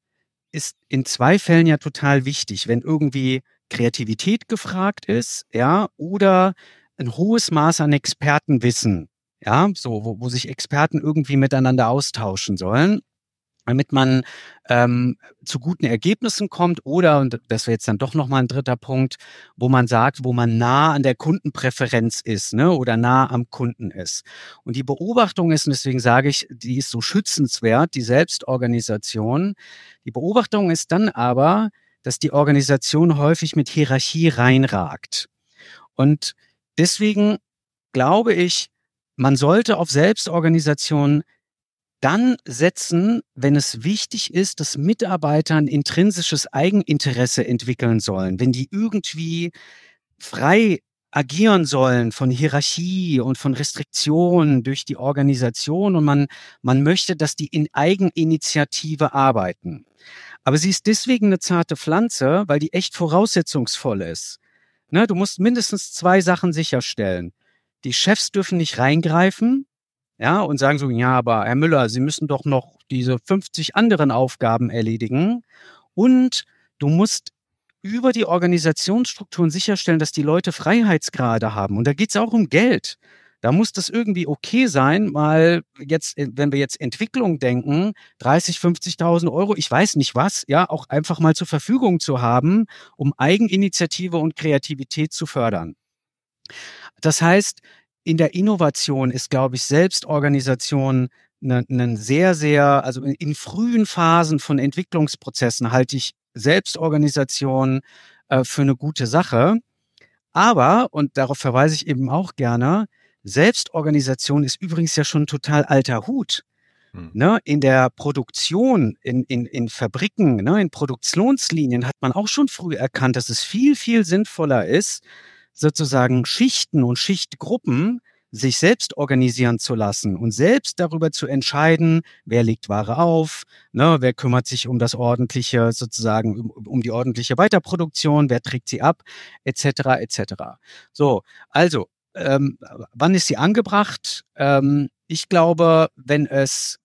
ist in zwei Fällen ja total wichtig, wenn irgendwie Kreativität gefragt ist, ja, oder ein hohes Maß an Expertenwissen, ja, so, wo, wo sich Experten irgendwie miteinander austauschen sollen damit man ähm, zu guten Ergebnissen kommt oder, und das wäre jetzt dann doch nochmal ein dritter Punkt, wo man sagt, wo man nah an der Kundenpräferenz ist ne, oder nah am Kunden ist. Und die Beobachtung ist, und deswegen sage ich, die ist so schützenswert, die Selbstorganisation. Die Beobachtung ist dann aber, dass die Organisation häufig mit Hierarchie reinragt. Und deswegen glaube ich, man sollte auf Selbstorganisation dann setzen, wenn es wichtig ist, dass Mitarbeiter ein intrinsisches Eigeninteresse entwickeln sollen, wenn die irgendwie frei agieren sollen von Hierarchie und von Restriktionen durch die Organisation und man, man möchte, dass die in Eigeninitiative arbeiten. Aber sie ist deswegen eine zarte Pflanze, weil die echt voraussetzungsvoll ist. Ne, du musst mindestens zwei Sachen sicherstellen. Die Chefs dürfen nicht reingreifen, ja, und sagen so, ja, aber Herr Müller, Sie müssen doch noch diese 50 anderen Aufgaben erledigen und du musst über die Organisationsstrukturen sicherstellen, dass die Leute Freiheitsgrade haben. Und da geht es auch um Geld. Da muss das irgendwie okay sein, mal jetzt, wenn wir jetzt Entwicklung denken, 30, 50.000 Euro, ich weiß nicht was, ja, auch einfach mal zur Verfügung zu haben, um Eigeninitiative und Kreativität zu fördern. Das heißt, in der Innovation ist, glaube ich, Selbstorganisation ein ne, sehr, sehr, also in, in, frühen Phasen von Entwicklungsprozessen halte ich Selbstorganisation äh, für eine gute Sache. Aber, und darauf verweise ich eben auch gerne, Selbstorganisation ist übrigens ja schon total alter Hut. Hm. Ne, in der Produktion, in, in, in Fabriken, ne, in Produktionslinien hat man auch schon früh erkannt, dass es viel, viel sinnvoller ist, sozusagen Schichten und Schichtgruppen sich selbst organisieren zu lassen und selbst darüber zu entscheiden, wer legt Ware auf, ne, wer kümmert sich um das ordentliche, sozusagen um, um die ordentliche Weiterproduktion, wer trägt sie ab, etc. etc. So, also ähm, wann ist sie angebracht? Ähm, ich glaube, wenn es,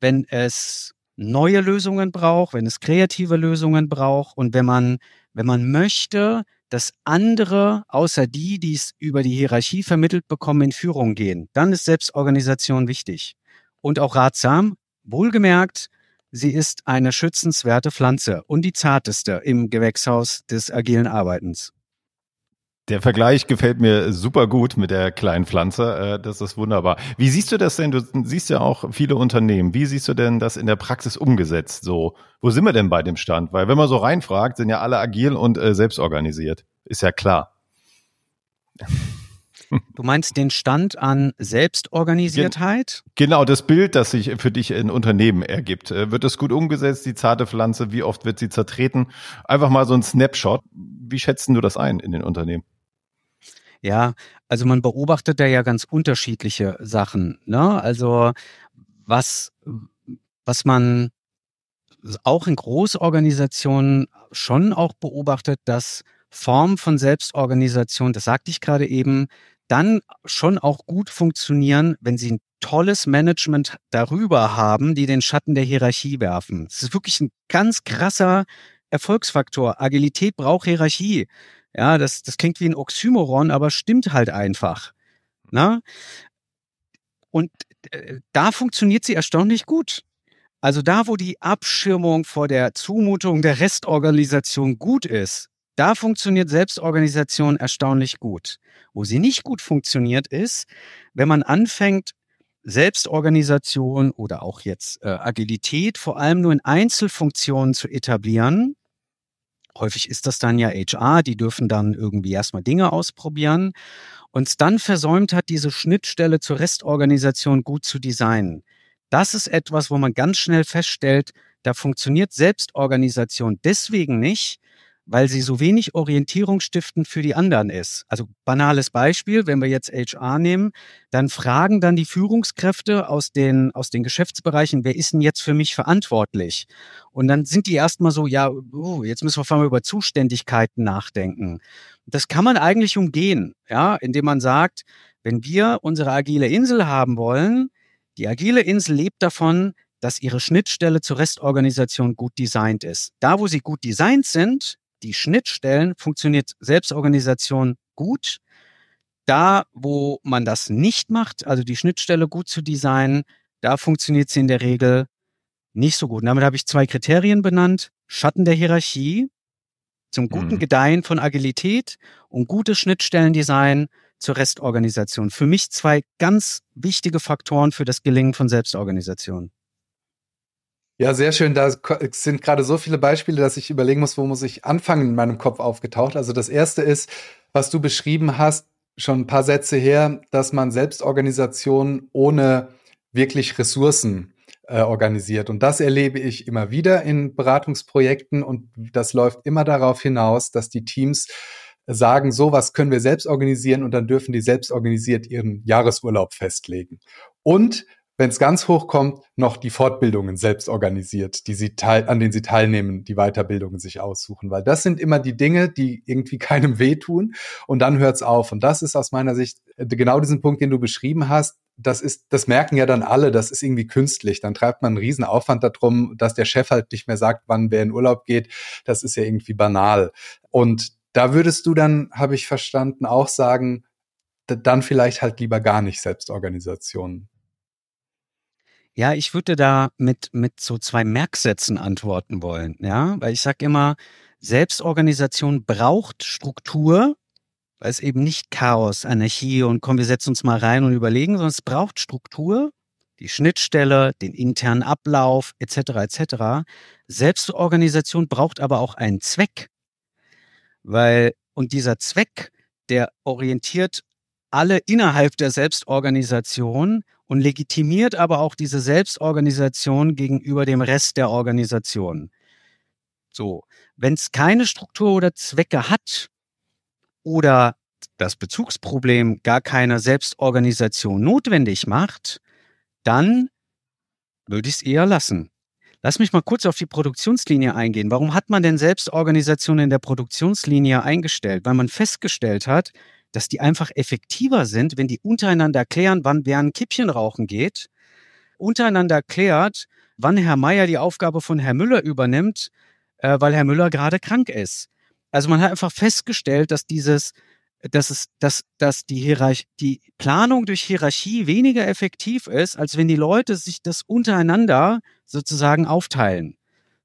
wenn es neue Lösungen braucht, wenn es kreative Lösungen braucht und wenn man, wenn man möchte, dass andere außer die, die es über die Hierarchie vermittelt bekommen, in Führung gehen. Dann ist Selbstorganisation wichtig und auch ratsam. Wohlgemerkt, sie ist eine schützenswerte Pflanze und die zarteste im Gewächshaus des agilen Arbeitens. Der Vergleich gefällt mir super gut mit der kleinen Pflanze. Äh, das ist wunderbar. Wie siehst du das denn? Du siehst ja auch viele Unternehmen. Wie siehst du denn das in der Praxis umgesetzt? So, wo sind wir denn bei dem Stand? Weil wenn man so reinfragt, sind ja alle agil und äh, selbstorganisiert. Ist ja klar. <laughs> Du meinst den Stand an Selbstorganisiertheit? Genau, das Bild, das sich für dich in Unternehmen ergibt. Äh, wird es gut umgesetzt, die zarte Pflanze? Wie oft wird sie zertreten? Einfach mal so ein Snapshot. Wie schätzen du das ein in den Unternehmen? Ja, also man beobachtet da ja ganz unterschiedliche Sachen. Ne? Also was, was man auch in Großorganisationen schon auch beobachtet, dass Formen von Selbstorganisation, das sagte ich gerade eben, dann schon auch gut funktionieren, wenn sie ein tolles Management darüber haben, die den Schatten der Hierarchie werfen. Das ist wirklich ein ganz krasser Erfolgsfaktor. Agilität braucht Hierarchie. Ja, das, das klingt wie ein Oxymoron, aber stimmt halt einfach. Na? Und äh, da funktioniert sie erstaunlich gut. Also da, wo die Abschirmung vor der Zumutung der Restorganisation gut ist, da funktioniert Selbstorganisation erstaunlich gut. Wo sie nicht gut funktioniert ist, wenn man anfängt, Selbstorganisation oder auch jetzt äh, Agilität vor allem nur in Einzelfunktionen zu etablieren Häufig ist das dann ja HR, die dürfen dann irgendwie erstmal Dinge ausprobieren und dann versäumt hat, diese Schnittstelle zur Restorganisation gut zu designen. Das ist etwas, wo man ganz schnell feststellt, da funktioniert Selbstorganisation deswegen nicht, weil sie so wenig orientierungsstiftend für die anderen ist. Also banales Beispiel, wenn wir jetzt HR nehmen, dann fragen dann die Führungskräfte aus den, aus den Geschäftsbereichen, wer ist denn jetzt für mich verantwortlich? Und dann sind die erstmal so, ja, oh, jetzt müssen wir vor allem über Zuständigkeiten nachdenken. Das kann man eigentlich umgehen, ja, indem man sagt, wenn wir unsere agile Insel haben wollen, die agile Insel lebt davon, dass ihre Schnittstelle zur Restorganisation gut designt ist. Da, wo sie gut designt sind, die Schnittstellen, funktioniert Selbstorganisation gut. Da, wo man das nicht macht, also die Schnittstelle gut zu designen, da funktioniert sie in der Regel nicht so gut. Und damit habe ich zwei Kriterien benannt. Schatten der Hierarchie zum guten mhm. Gedeihen von Agilität und gutes Schnittstellendesign zur Restorganisation. Für mich zwei ganz wichtige Faktoren für das Gelingen von Selbstorganisation. Ja, sehr schön. Da sind gerade so viele Beispiele, dass ich überlegen muss, wo muss ich anfangen in meinem Kopf aufgetaucht. Also das erste ist, was du beschrieben hast, schon ein paar Sätze her, dass man Selbstorganisation ohne wirklich Ressourcen äh, organisiert. Und das erlebe ich immer wieder in Beratungsprojekten und das läuft immer darauf hinaus, dass die Teams sagen, so was können wir selbst organisieren und dann dürfen die selbst organisiert ihren Jahresurlaub festlegen. Und wenn es ganz hoch kommt, noch die Fortbildungen selbst organisiert, die sie teil an denen sie teilnehmen, die Weiterbildungen sich aussuchen, weil das sind immer die Dinge, die irgendwie <laughs> keinem wehtun und dann hört's auf und das ist aus meiner Sicht äh, genau diesen Punkt, den du beschrieben hast. Das ist, das merken ja dann alle, das ist irgendwie künstlich. Dann treibt man einen riesen Aufwand darum, dass der Chef halt nicht mehr sagt, wann wer in Urlaub geht. Das ist ja irgendwie banal. Und da würdest du dann, habe ich verstanden, auch sagen, dann vielleicht halt lieber gar nicht Selbstorganisation ja, ich würde da mit, mit so zwei Merksätzen antworten wollen, ja, weil ich sage immer, Selbstorganisation braucht Struktur, weil es eben nicht Chaos, Anarchie und komm, wir setzen uns mal rein und überlegen, sondern es braucht Struktur, die Schnittstelle, den internen Ablauf etc. etc. Selbstorganisation braucht aber auch einen Zweck, weil und dieser Zweck, der orientiert alle innerhalb der Selbstorganisation und legitimiert aber auch diese Selbstorganisation gegenüber dem Rest der Organisation. So, wenn es keine Struktur oder Zwecke hat oder das Bezugsproblem gar keine Selbstorganisation notwendig macht, dann würde ich es eher lassen. Lass mich mal kurz auf die Produktionslinie eingehen. Warum hat man denn Selbstorganisation in der Produktionslinie eingestellt? Weil man festgestellt hat, dass die einfach effektiver sind, wenn die untereinander klären, wann wer ein Kippchen rauchen geht, untereinander klärt, wann Herr Meier die Aufgabe von Herr Müller übernimmt, äh, weil Herr Müller gerade krank ist. Also man hat einfach festgestellt, dass dieses, dass es, dass, dass die Hierarchie, die Planung durch Hierarchie weniger effektiv ist, als wenn die Leute sich das untereinander sozusagen aufteilen.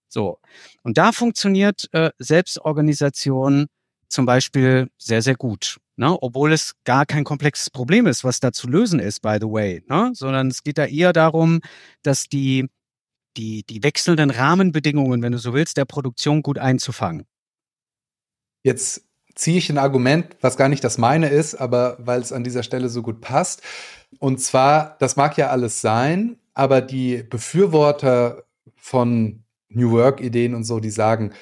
So. Und da funktioniert äh, Selbstorganisation zum Beispiel sehr, sehr gut. Ne? Obwohl es gar kein komplexes Problem ist, was da zu lösen ist, by the way. Ne? Sondern es geht da eher darum, dass die, die, die wechselnden Rahmenbedingungen, wenn du so willst, der Produktion gut einzufangen. Jetzt ziehe ich ein Argument, was gar nicht das meine ist, aber weil es an dieser Stelle so gut passt. Und zwar, das mag ja alles sein, aber die Befürworter von New Work-Ideen und so, die sagen,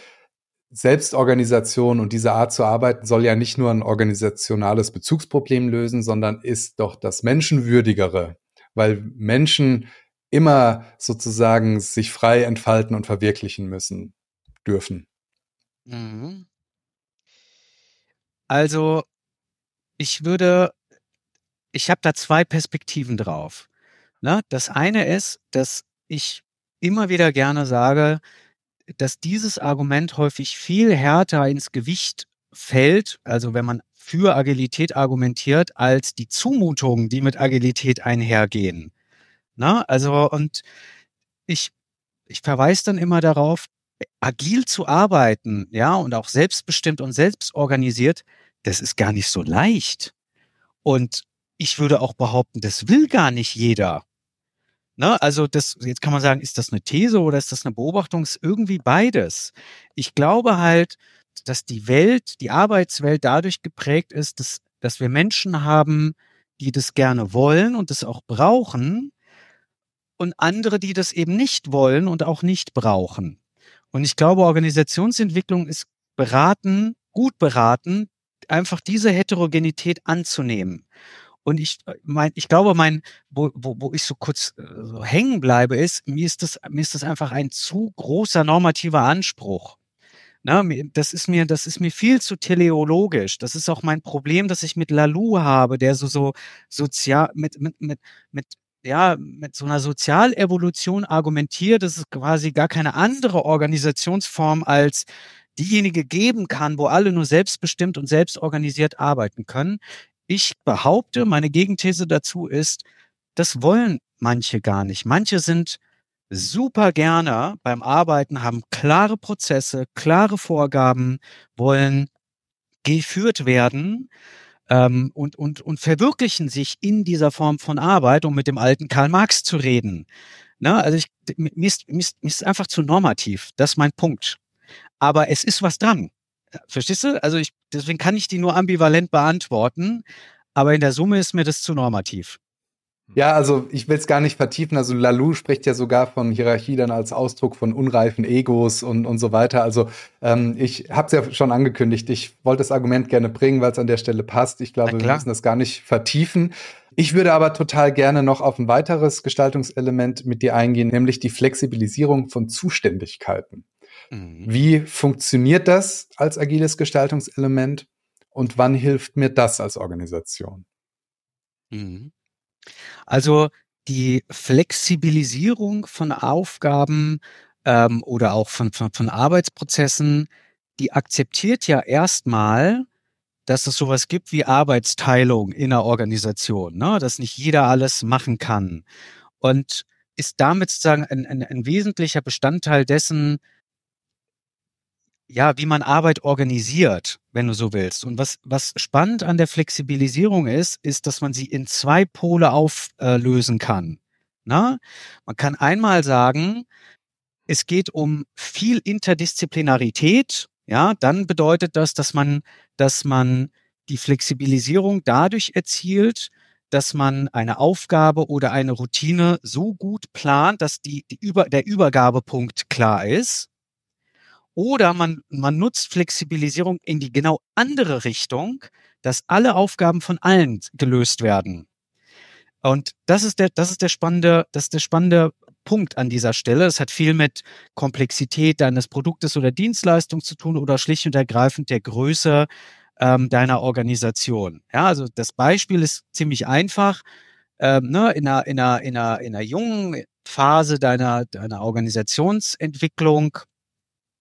Selbstorganisation und diese Art zu arbeiten soll ja nicht nur ein organisationales Bezugsproblem lösen, sondern ist doch das Menschenwürdigere, weil Menschen immer sozusagen sich frei entfalten und verwirklichen müssen dürfen. Mhm. Also ich würde, ich habe da zwei Perspektiven drauf. Ne? Das eine ist, dass ich immer wieder gerne sage, dass dieses Argument häufig viel härter ins Gewicht fällt, also wenn man für Agilität argumentiert, als die Zumutungen, die mit Agilität einhergehen. Na, also, und ich, ich verweise dann immer darauf, agil zu arbeiten, ja, und auch selbstbestimmt und selbstorganisiert, das ist gar nicht so leicht. Und ich würde auch behaupten, das will gar nicht jeder. Ne? Also das, jetzt kann man sagen, ist das eine These oder ist das eine Beobachtung? Ist irgendwie beides. Ich glaube halt, dass die Welt, die Arbeitswelt dadurch geprägt ist, dass, dass wir Menschen haben, die das gerne wollen und das auch brauchen und andere, die das eben nicht wollen und auch nicht brauchen. Und ich glaube, Organisationsentwicklung ist beraten, gut beraten, einfach diese Heterogenität anzunehmen. Und ich äh, mein, ich glaube, mein, wo, wo, wo ich so kurz äh, so hängen bleibe, ist, mir ist das, mir ist das einfach ein zu großer normativer Anspruch. Na, das ist mir, das ist mir viel zu teleologisch. Das ist auch mein Problem, dass ich mit Lalu habe, der so, so sozial, mit, mit, mit, mit ja, mit so einer Sozialevolution argumentiert, dass es quasi gar keine andere Organisationsform als diejenige geben kann, wo alle nur selbstbestimmt und selbstorganisiert arbeiten können. Ich behaupte, meine Gegenthese dazu ist, das wollen manche gar nicht. Manche sind super gerne beim Arbeiten, haben klare Prozesse, klare Vorgaben, wollen geführt werden ähm, und, und, und verwirklichen sich in dieser Form von Arbeit, um mit dem alten Karl Marx zu reden. Na, also ich, mir, ist, mir, ist, mir ist einfach zu normativ. Das ist mein Punkt. Aber es ist was dran. Verstehst du? Also ich, deswegen kann ich die nur ambivalent beantworten. Aber in der Summe ist mir das zu normativ. Ja, also ich will es gar nicht vertiefen. Also Lalou spricht ja sogar von Hierarchie dann als Ausdruck von unreifen Egos und, und so weiter. Also ähm, ich habe es ja schon angekündigt. Ich wollte das Argument gerne bringen, weil es an der Stelle passt. Ich glaube, wir müssen das gar nicht vertiefen. Ich würde aber total gerne noch auf ein weiteres Gestaltungselement mit dir eingehen, nämlich die Flexibilisierung von Zuständigkeiten. Mhm. Wie funktioniert das als agiles Gestaltungselement und wann hilft mir das als Organisation? Mhm. Also die Flexibilisierung von Aufgaben ähm, oder auch von, von, von Arbeitsprozessen, die akzeptiert ja erstmal, dass es sowas gibt wie Arbeitsteilung in einer Organisation, ne? dass nicht jeder alles machen kann. Und ist damit sozusagen ein, ein, ein wesentlicher Bestandteil dessen, ja, wie man Arbeit organisiert, wenn du so willst. Und was, was spannend an der Flexibilisierung ist, ist, dass man sie in zwei Pole auflösen kann. Na? Man kann einmal sagen, es geht um viel Interdisziplinarität. Ja, dann bedeutet das, dass man, dass man die Flexibilisierung dadurch erzielt, dass man eine Aufgabe oder eine Routine so gut plant, dass die, die über, der Übergabepunkt klar ist. Oder man, man nutzt Flexibilisierung in die genau andere Richtung, dass alle Aufgaben von allen gelöst werden. Und das ist der, das ist der spannende, das ist der spannende Punkt an dieser Stelle. Es hat viel mit Komplexität deines Produktes oder Dienstleistung zu tun oder schlicht und ergreifend der Größe ähm, deiner Organisation. Ja, also das Beispiel ist ziemlich einfach. Ähm, ne, in, einer, in, einer, in, einer, in einer jungen Phase deiner, deiner Organisationsentwicklung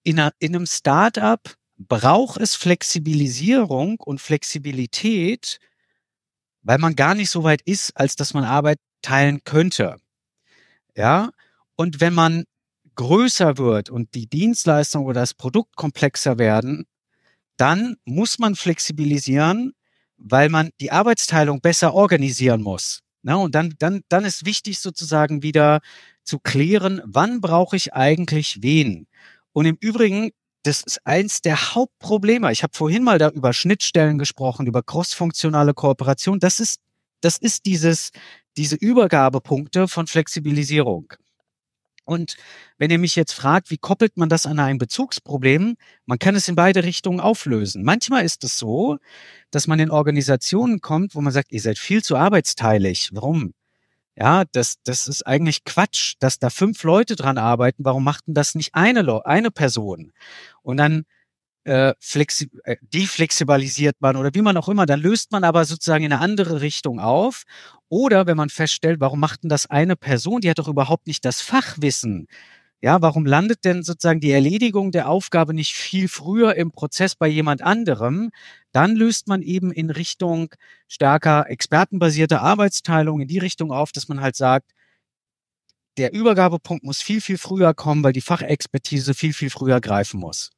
in, einer, in einem Startup braucht es Flexibilisierung und Flexibilität, weil man gar nicht so weit ist, als dass man Arbeit teilen könnte. Ja, und wenn man größer wird und die Dienstleistung oder das Produkt komplexer werden, dann muss man flexibilisieren, weil man die Arbeitsteilung besser organisieren muss. Na, und dann, dann, dann ist wichtig sozusagen wieder zu klären, wann brauche ich eigentlich wen? Und im Übrigen, das ist eins der Hauptprobleme. Ich habe vorhin mal da über Schnittstellen gesprochen, über crossfunktionale Kooperation. Das ist, das ist dieses, diese Übergabepunkte von Flexibilisierung. Und wenn ihr mich jetzt fragt, wie koppelt man das an ein Bezugsproblem, man kann es in beide Richtungen auflösen. Manchmal ist es so, dass man in Organisationen kommt, wo man sagt, ihr seid viel zu arbeitsteilig. Warum? Ja, das, das ist eigentlich Quatsch, dass da fünf Leute dran arbeiten. Warum macht denn das nicht eine, eine Person? Und dann äh, flexi äh, deflexibilisiert man oder wie man auch immer, dann löst man aber sozusagen in eine andere Richtung auf. Oder wenn man feststellt, warum macht denn das eine Person, die hat doch überhaupt nicht das Fachwissen, ja, warum landet denn sozusagen die Erledigung der Aufgabe nicht viel früher im Prozess bei jemand anderem? Dann löst man eben in Richtung stärker expertenbasierte Arbeitsteilung in die Richtung auf, dass man halt sagt, der Übergabepunkt muss viel, viel früher kommen, weil die Fachexpertise viel, viel früher greifen muss.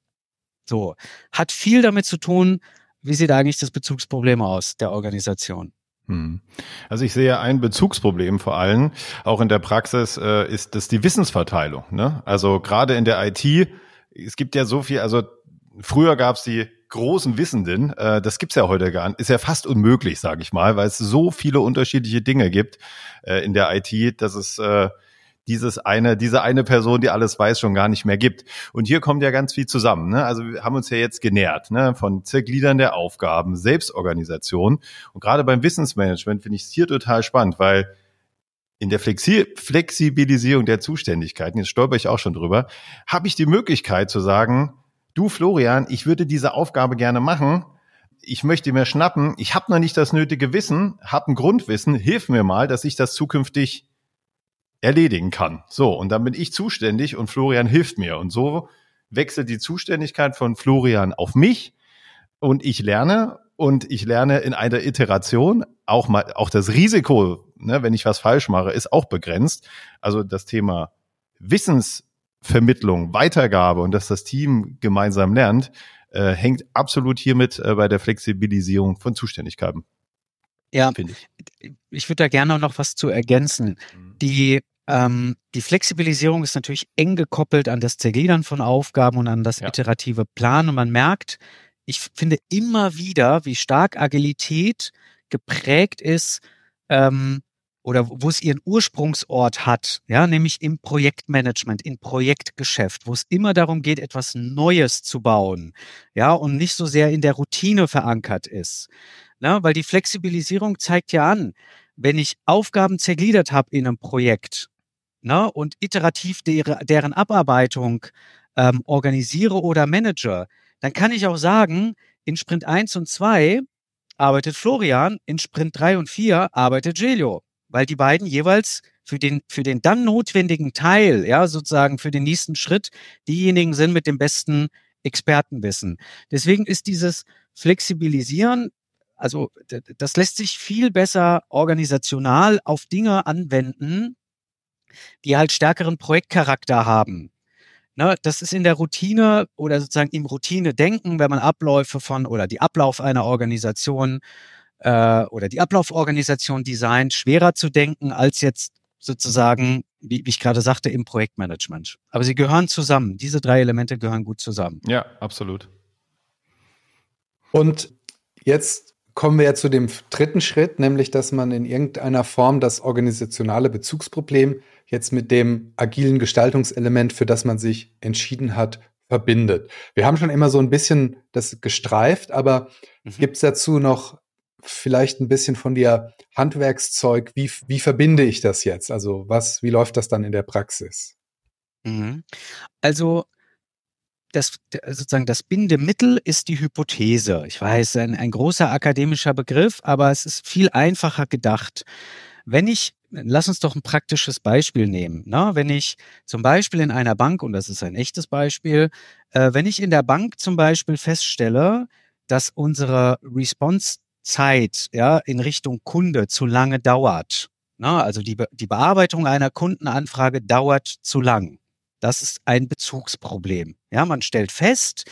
So. Hat viel damit zu tun, wie sieht eigentlich das Bezugsproblem aus der Organisation? Hm. Also ich sehe ein Bezugsproblem vor allem, auch in der Praxis, äh, ist das die Wissensverteilung. Ne? Also gerade in der IT, es gibt ja so viel, also früher gab es die großen Wissenden, äh, das gibt's ja heute gar nicht, ist ja fast unmöglich, sage ich mal, weil es so viele unterschiedliche Dinge gibt äh, in der IT, dass es dieses eine, diese eine Person, die alles weiß, schon gar nicht mehr gibt. Und hier kommt ja ganz viel zusammen. Ne? Also wir haben uns ja jetzt genährt ne? von Zergliedern der Aufgaben, Selbstorganisation. Und gerade beim Wissensmanagement finde ich es hier total spannend, weil in der Flexi Flexibilisierung der Zuständigkeiten, jetzt stolper ich auch schon drüber, habe ich die Möglichkeit zu sagen, du Florian, ich würde diese Aufgabe gerne machen, ich möchte mir schnappen, ich habe noch nicht das nötige Wissen, habe ein Grundwissen, hilf mir mal, dass ich das zukünftig erledigen kann. So, und dann bin ich zuständig und Florian hilft mir. Und so wechselt die Zuständigkeit von Florian auf mich und ich lerne und ich lerne in einer Iteration auch mal, auch das Risiko, ne, wenn ich was falsch mache, ist auch begrenzt. Also das Thema Wissensvermittlung, Weitergabe und dass das Team gemeinsam lernt, äh, hängt absolut hiermit äh, bei der Flexibilisierung von Zuständigkeiten. Ja, ich. ich würde da gerne noch was zu ergänzen. Mhm. Die ähm, die Flexibilisierung ist natürlich eng gekoppelt an das Zergliedern von Aufgaben und an das ja. iterative Planen. Und man merkt, ich finde immer wieder, wie stark Agilität geprägt ist ähm, oder wo es ihren Ursprungsort hat, ja, nämlich im Projektmanagement, im Projektgeschäft, wo es immer darum geht, etwas Neues zu bauen, ja, und nicht so sehr in der Routine verankert ist. Na, weil die Flexibilisierung zeigt ja an, wenn ich Aufgaben zergliedert habe in einem Projekt na, und iterativ der, deren Abarbeitung ähm, organisiere oder manage, dann kann ich auch sagen, in Sprint 1 und 2 arbeitet Florian, in Sprint 3 und 4 arbeitet Gelio, weil die beiden jeweils für den, für den dann notwendigen Teil, ja, sozusagen für den nächsten Schritt, diejenigen sind mit dem besten Expertenwissen. Deswegen ist dieses Flexibilisieren, also das lässt sich viel besser organisational auf Dinge anwenden, die halt stärkeren Projektcharakter haben. Ne, das ist in der Routine oder sozusagen im Routine-Denken, wenn man Abläufe von oder die Ablauf einer Organisation äh, oder die Ablauforganisation designt, schwerer zu denken als jetzt sozusagen, wie, wie ich gerade sagte, im Projektmanagement. Aber sie gehören zusammen. Diese drei Elemente gehören gut zusammen. Ja, absolut. Und jetzt kommen wir ja zu dem dritten Schritt, nämlich dass man in irgendeiner Form das organisationale Bezugsproblem jetzt mit dem agilen Gestaltungselement, für das man sich entschieden hat, verbindet. Wir haben schon immer so ein bisschen das gestreift, aber mhm. gibt es dazu noch vielleicht ein bisschen von dir Handwerkszeug? Wie, wie verbinde ich das jetzt? Also was, wie läuft das dann in der Praxis? Mhm. Also das, sozusagen das Bindemittel ist die Hypothese. Ich weiß, ein, ein großer akademischer Begriff, aber es ist viel einfacher gedacht. Wenn ich lass uns doch ein praktisches Beispiel nehmen. Ne? Wenn ich zum Beispiel in einer Bank, und das ist ein echtes Beispiel, äh, wenn ich in der Bank zum Beispiel feststelle, dass unsere Response-Zeit ja, in Richtung Kunde zu lange dauert, ne? also die, Be die Bearbeitung einer Kundenanfrage dauert zu lang. Das ist ein Bezugsproblem. Ja, man stellt fest,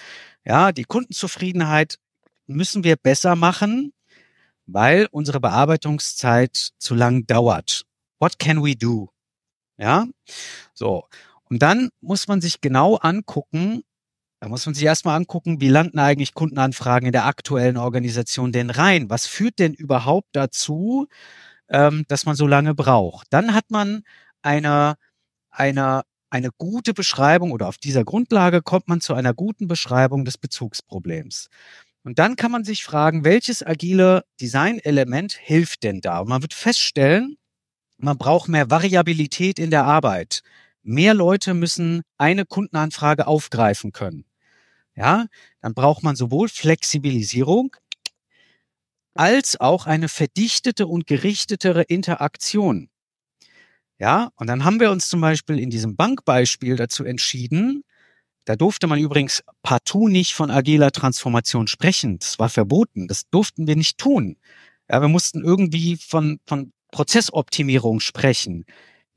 ja, die Kundenzufriedenheit müssen wir besser machen, weil unsere Bearbeitungszeit zu lang dauert what can we do? Ja, so. Und dann muss man sich genau angucken, da muss man sich erstmal angucken, wie landen eigentlich Kundenanfragen in der aktuellen Organisation denn rein? Was führt denn überhaupt dazu, ähm, dass man so lange braucht? Dann hat man eine, eine, eine gute Beschreibung oder auf dieser Grundlage kommt man zu einer guten Beschreibung des Bezugsproblems. Und dann kann man sich fragen, welches agile Designelement hilft denn da? Und man wird feststellen, man braucht mehr Variabilität in der Arbeit. Mehr Leute müssen eine Kundenanfrage aufgreifen können. Ja, dann braucht man sowohl Flexibilisierung als auch eine verdichtete und gerichtetere Interaktion. Ja, und dann haben wir uns zum Beispiel in diesem Bankbeispiel dazu entschieden, da durfte man übrigens partout nicht von agiler Transformation sprechen. Das war verboten. Das durften wir nicht tun. Ja, wir mussten irgendwie von, von Prozessoptimierung sprechen.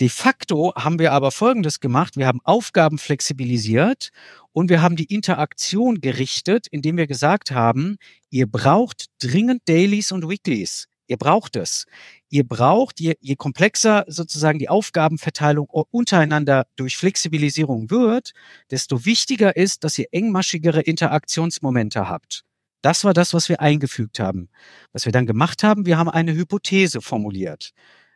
De facto haben wir aber Folgendes gemacht. Wir haben Aufgaben flexibilisiert und wir haben die Interaktion gerichtet, indem wir gesagt haben, ihr braucht dringend Dailies und Weeklies. Ihr braucht es. Ihr braucht, je, je komplexer sozusagen die Aufgabenverteilung untereinander durch Flexibilisierung wird, desto wichtiger ist, dass ihr engmaschigere Interaktionsmomente habt. Das war das, was wir eingefügt haben. Was wir dann gemacht haben, wir haben eine Hypothese formuliert.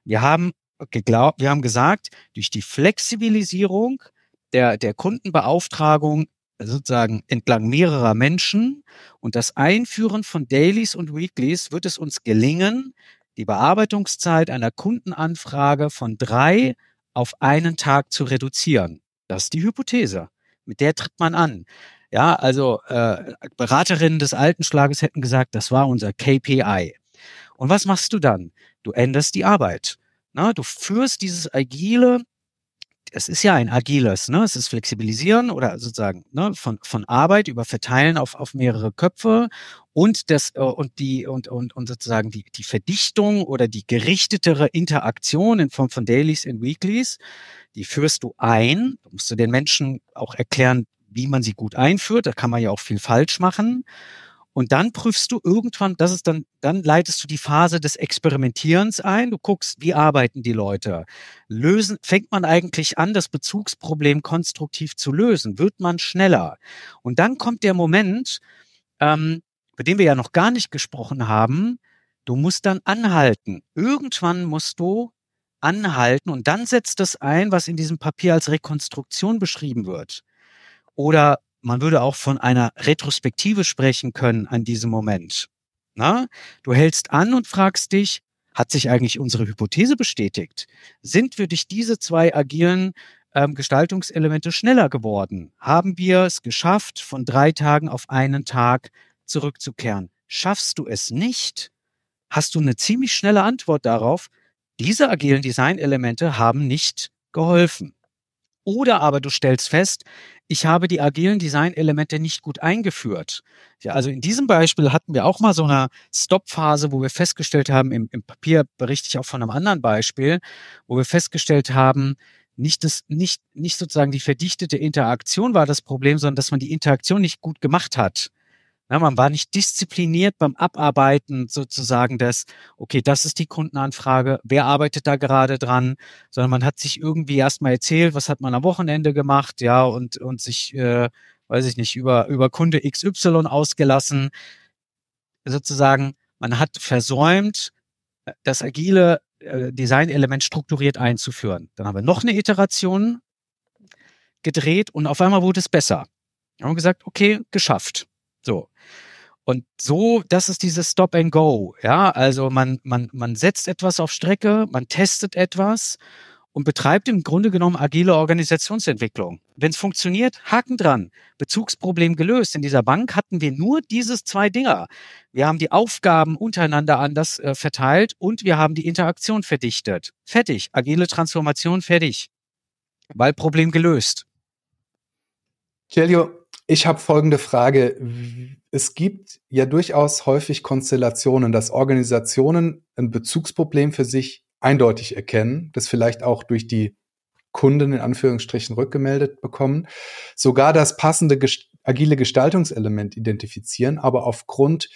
Wir haben geglaubt, wir haben gesagt, durch die Flexibilisierung der, der Kundenbeauftragung sozusagen entlang mehrerer Menschen und das Einführen von Dailies und Weeklies wird es uns gelingen, die Bearbeitungszeit einer Kundenanfrage von drei auf einen Tag zu reduzieren. Das ist die Hypothese. Mit der tritt man an. Ja, also äh, Beraterinnen des alten Schlages hätten gesagt, das war unser KPI. Und was machst du dann? Du änderst die Arbeit. Na, du führst dieses agile es ist ja ein agiles, ne? Es ist Flexibilisieren oder sozusagen ne, von, von Arbeit über Verteilen auf, auf mehrere Köpfe und das äh, und die und, und, und sozusagen die, die Verdichtung oder die gerichtetere Interaktion in Form von Dailies und Weeklies, die führst du ein. Da musst du den Menschen auch erklären, wie man sie gut einführt. Da kann man ja auch viel falsch machen. Und dann prüfst du irgendwann, das ist dann, dann leitest du die Phase des Experimentierens ein. Du guckst, wie arbeiten die Leute? Lösen, fängt man eigentlich an, das Bezugsproblem konstruktiv zu lösen? Wird man schneller? Und dann kommt der Moment, ähm, bei dem wir ja noch gar nicht gesprochen haben. Du musst dann anhalten. Irgendwann musst du anhalten und dann setzt das ein, was in diesem Papier als Rekonstruktion beschrieben wird. Oder man würde auch von einer Retrospektive sprechen können an diesem Moment. Na? Du hältst an und fragst dich, hat sich eigentlich unsere Hypothese bestätigt? Sind wir durch diese zwei agilen ähm, Gestaltungselemente schneller geworden? Haben wir es geschafft, von drei Tagen auf einen Tag zurückzukehren? Schaffst du es nicht? Hast du eine ziemlich schnelle Antwort darauf? Diese agilen Designelemente haben nicht geholfen. Oder aber du stellst fest, ich habe die agilen Designelemente nicht gut eingeführt. Ja, also in diesem Beispiel hatten wir auch mal so eine Stop-Phase, wo wir festgestellt haben, im, im Papier berichte ich auch von einem anderen Beispiel, wo wir festgestellt haben, nicht das, nicht, nicht sozusagen die verdichtete Interaktion war das Problem, sondern dass man die Interaktion nicht gut gemacht hat. Ja, man war nicht diszipliniert beim Abarbeiten sozusagen des, okay, das ist die Kundenanfrage, wer arbeitet da gerade dran, sondern man hat sich irgendwie erstmal erzählt, was hat man am Wochenende gemacht, ja, und, und sich, äh, weiß ich nicht, über, über Kunde XY ausgelassen. Sozusagen, man hat versäumt, das agile äh, Designelement strukturiert einzuführen. Dann haben wir noch eine Iteration gedreht und auf einmal wurde es besser. Wir haben gesagt, okay, geschafft. So. Und so, das ist dieses Stop and Go. Ja, also man, man, man setzt etwas auf Strecke, man testet etwas und betreibt im Grunde genommen agile Organisationsentwicklung. Wenn es funktioniert, Haken dran. Bezugsproblem gelöst. In dieser Bank hatten wir nur dieses zwei Dinger. Wir haben die Aufgaben untereinander anders äh, verteilt und wir haben die Interaktion verdichtet. Fertig. Agile Transformation fertig. Weil Problem gelöst. Celio, ich habe folgende Frage. Es gibt ja durchaus häufig Konstellationen, dass Organisationen ein Bezugsproblem für sich eindeutig erkennen, das vielleicht auch durch die Kunden in Anführungsstrichen rückgemeldet bekommen, sogar das passende agile Gestaltungselement identifizieren, aber aufgrund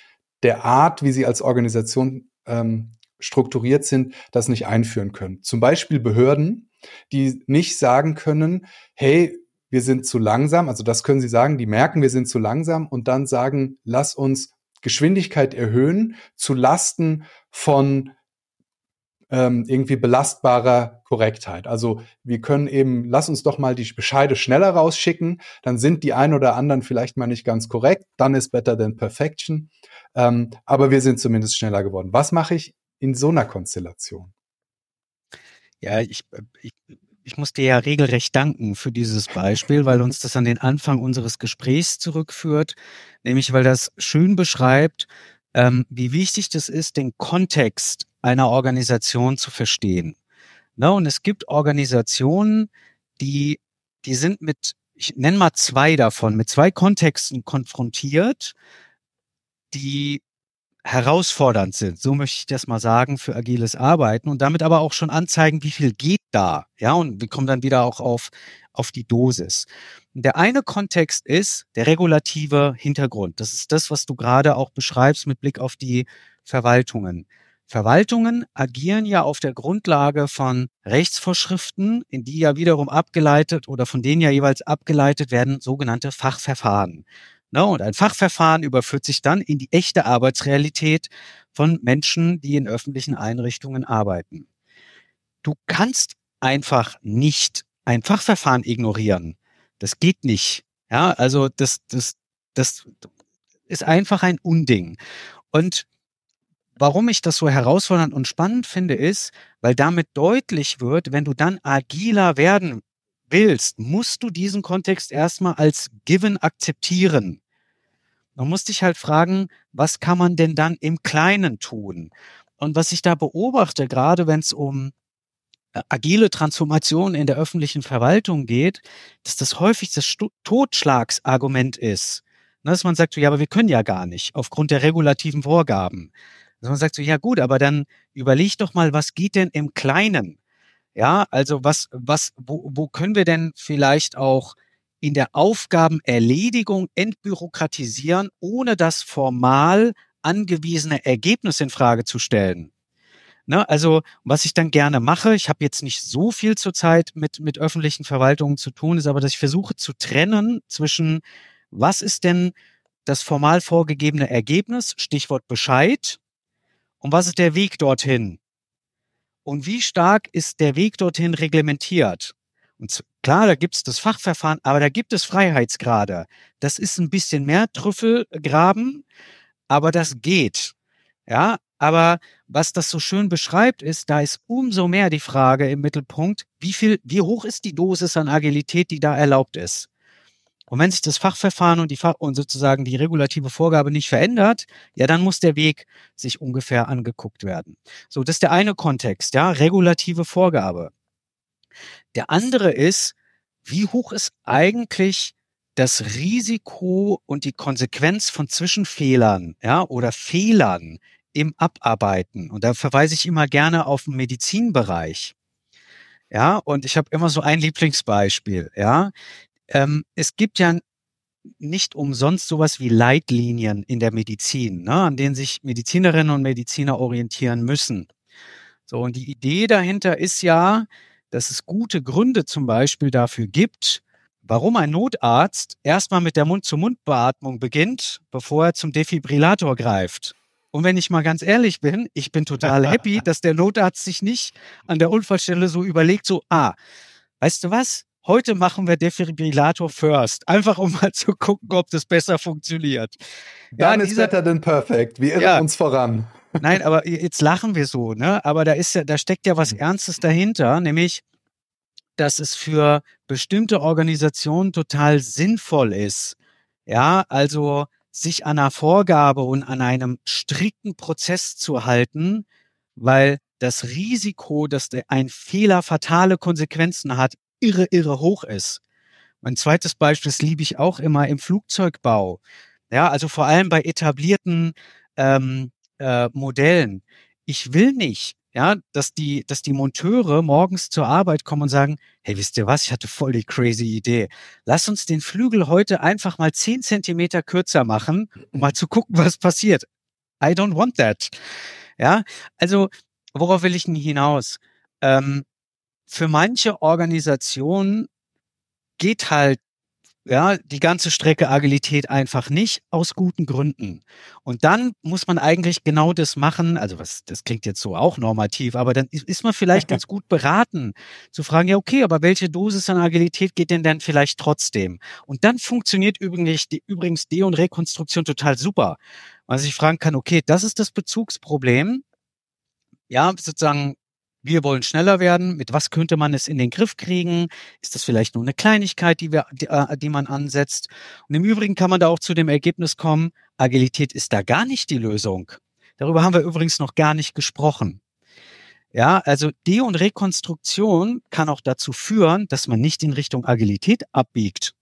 der Art, wie sie als Organisation ähm, strukturiert sind, das nicht einführen können. Zum Beispiel Behörden, die nicht sagen können, hey, wir sind zu langsam. Also das können Sie sagen, die merken, wir sind zu langsam und dann sagen, lass uns Geschwindigkeit erhöhen zu Lasten von ähm, irgendwie belastbarer Korrektheit. Also wir können eben, lass uns doch mal die Bescheide schneller rausschicken, dann sind die ein oder anderen vielleicht mal nicht ganz korrekt, dann ist better than perfection. Ähm, aber wir sind zumindest schneller geworden. Was mache ich in so einer Konstellation? Ja, ich, ich ich muss dir ja regelrecht danken für dieses Beispiel, weil uns das an den Anfang unseres Gesprächs zurückführt, nämlich weil das schön beschreibt, ähm, wie wichtig das ist, den Kontext einer Organisation zu verstehen. Ne? Und es gibt Organisationen, die, die sind mit, ich nenne mal zwei davon, mit zwei Kontexten konfrontiert, die herausfordernd sind, so möchte ich das mal sagen, für agiles Arbeiten und damit aber auch schon anzeigen, wie viel geht da. Ja, und wir kommen dann wieder auch auf, auf die Dosis. Der eine Kontext ist der regulative Hintergrund. Das ist das, was du gerade auch beschreibst mit Blick auf die Verwaltungen. Verwaltungen agieren ja auf der Grundlage von Rechtsvorschriften, in die ja wiederum abgeleitet oder von denen ja jeweils abgeleitet werden sogenannte Fachverfahren. Ne? Und ein Fachverfahren überführt sich dann in die echte Arbeitsrealität von Menschen, die in öffentlichen Einrichtungen arbeiten. Du kannst einfach nicht ein Fachverfahren ignorieren. Das geht nicht. Ja, also das, das, das ist einfach ein Unding. Und warum ich das so herausfordernd und spannend finde, ist, weil damit deutlich wird, wenn du dann agiler werden willst, musst du diesen Kontext erstmal als given akzeptieren. Man muss dich halt fragen, was kann man denn dann im Kleinen tun? Und was ich da beobachte, gerade wenn es um äh, agile Transformation in der öffentlichen Verwaltung geht, dass das häufig das Totschlagsargument ist. Ne, dass man sagt, so, ja, aber wir können ja gar nicht aufgrund der regulativen Vorgaben. Dass man sagt so, ja gut, aber dann überleg doch mal, was geht denn im Kleinen? Ja, also was, was, wo, wo können wir denn vielleicht auch in der Aufgabenerledigung entbürokratisieren, ohne das formal angewiesene Ergebnis in Frage zu stellen? Ne, also was ich dann gerne mache, ich habe jetzt nicht so viel zurzeit mit, mit öffentlichen Verwaltungen zu tun, ist aber, dass ich versuche zu trennen zwischen, was ist denn das formal vorgegebene Ergebnis, Stichwort Bescheid, und was ist der Weg dorthin? Und wie stark ist der Weg dorthin reglementiert? Und klar, da gibt es das Fachverfahren, aber da gibt es Freiheitsgrade. Das ist ein bisschen mehr Trüffelgraben, aber das geht. Ja, aber was das so schön beschreibt, ist, da ist umso mehr die Frage im Mittelpunkt, wie viel, wie hoch ist die Dosis an Agilität, die da erlaubt ist? Und wenn sich das Fachverfahren und die Fach und sozusagen die regulative Vorgabe nicht verändert, ja, dann muss der Weg sich ungefähr angeguckt werden. So, das ist der eine Kontext, ja, regulative Vorgabe. Der andere ist, wie hoch ist eigentlich das Risiko und die Konsequenz von Zwischenfehlern, ja, oder Fehlern im Abarbeiten. Und da verweise ich immer gerne auf den Medizinbereich. Ja, und ich habe immer so ein Lieblingsbeispiel, ja. Ähm, es gibt ja nicht umsonst sowas wie Leitlinien in der Medizin, ne, an denen sich Medizinerinnen und Mediziner orientieren müssen. So, und die Idee dahinter ist ja, dass es gute Gründe zum Beispiel dafür gibt, warum ein Notarzt erstmal mit der Mund-zu-Mund-Beatmung beginnt, bevor er zum Defibrillator greift. Und wenn ich mal ganz ehrlich bin, ich bin total <laughs> happy, dass der Notarzt sich nicht an der Unfallstelle so überlegt, so, ah, weißt du was? heute machen wir Defibrillator first. Einfach um mal zu gucken, ob das besser funktioniert. Dann ja, ist dieser, better than perfect. Wir irren ja, uns voran. Nein, aber jetzt lachen wir so, ne? Aber da ist ja, da steckt ja was Ernstes dahinter, nämlich, dass es für bestimmte Organisationen total sinnvoll ist. Ja, also sich an einer Vorgabe und an einem strikten Prozess zu halten, weil das Risiko, dass ein Fehler fatale Konsequenzen hat, irre, irre hoch ist. Mein zweites Beispiel, das liebe ich auch immer im Flugzeugbau. Ja, also vor allem bei etablierten ähm, äh, Modellen. Ich will nicht, ja, dass die, dass die Monteure morgens zur Arbeit kommen und sagen, hey, wisst ihr was, ich hatte voll die crazy Idee. Lass uns den Flügel heute einfach mal zehn Zentimeter kürzer machen, um mal zu gucken, was passiert. I don't want that. Ja, also worauf will ich denn hinaus? Ähm, für manche Organisationen geht halt ja, die ganze Strecke Agilität einfach nicht aus guten Gründen. Und dann muss man eigentlich genau das machen. Also was, das klingt jetzt so auch normativ, aber dann ist man vielleicht <laughs> ganz gut beraten zu fragen, ja, okay, aber welche Dosis an Agilität geht denn dann vielleicht trotzdem? Und dann funktioniert übrigens, die, übrigens De- und Rekonstruktion total super. Weil sich fragen kann, okay, das ist das Bezugsproblem. Ja, sozusagen wir wollen schneller werden. Mit was könnte man es in den Griff kriegen? Ist das vielleicht nur eine Kleinigkeit, die, wir, die, äh, die man ansetzt? Und im Übrigen kann man da auch zu dem Ergebnis kommen, Agilität ist da gar nicht die Lösung. Darüber haben wir übrigens noch gar nicht gesprochen. Ja, also De- und Rekonstruktion kann auch dazu führen, dass man nicht in Richtung Agilität abbiegt.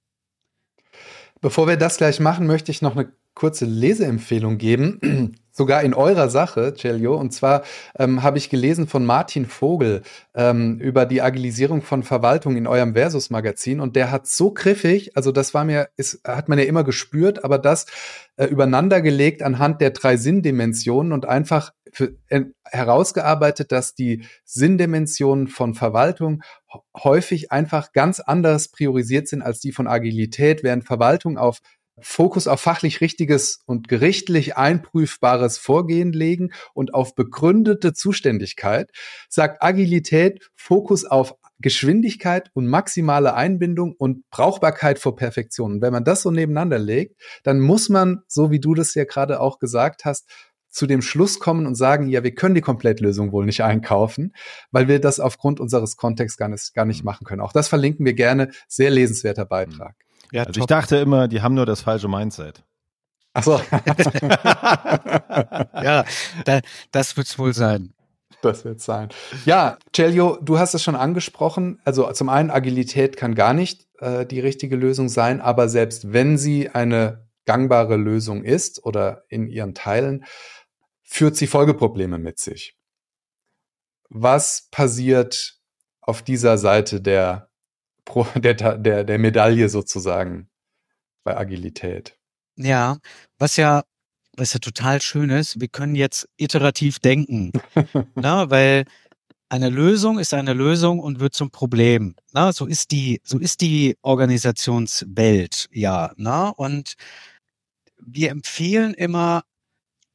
Bevor wir das gleich machen, möchte ich noch eine kurze Leseempfehlung geben sogar in eurer Sache, Celio. Und zwar ähm, habe ich gelesen von Martin Vogel ähm, über die Agilisierung von Verwaltung in eurem Versus-Magazin. Und der hat so griffig, also das war mir, ist, hat man ja immer gespürt, aber das äh, übereinander gelegt anhand der drei Sinndimensionen und einfach für, äh, herausgearbeitet, dass die Sinndimensionen von Verwaltung häufig einfach ganz anders priorisiert sind als die von Agilität, während Verwaltung auf Fokus auf fachlich richtiges und gerichtlich einprüfbares Vorgehen legen und auf begründete Zuständigkeit, sagt Agilität Fokus auf Geschwindigkeit und maximale Einbindung und Brauchbarkeit vor Perfektion. Und wenn man das so nebeneinander legt, dann muss man, so wie du das ja gerade auch gesagt hast, zu dem Schluss kommen und sagen, ja, wir können die Komplettlösung wohl nicht einkaufen, weil wir das aufgrund unseres Kontexts gar nicht, gar nicht machen können. Auch das verlinken wir gerne. Sehr lesenswerter Beitrag. Ja, also ich dachte immer, die haben nur das falsche Mindset. Ach so. <laughs> ja, da, das wird's wohl sein. das wird sein. Ja, Celio, du hast es schon angesprochen. Also zum einen, Agilität kann gar nicht äh, die richtige Lösung sein, aber selbst wenn sie eine gangbare Lösung ist oder in ihren Teilen, führt sie Folgeprobleme mit sich. Was passiert auf dieser Seite der, <laughs> der, der, der Medaille sozusagen bei Agilität? Ja, was ja was ja total schön ist, wir können jetzt iterativ denken, <laughs> na, weil eine Lösung ist eine Lösung und wird zum Problem. Na, so ist die, so ist die Organisationswelt, ja. Na, und wir empfehlen immer,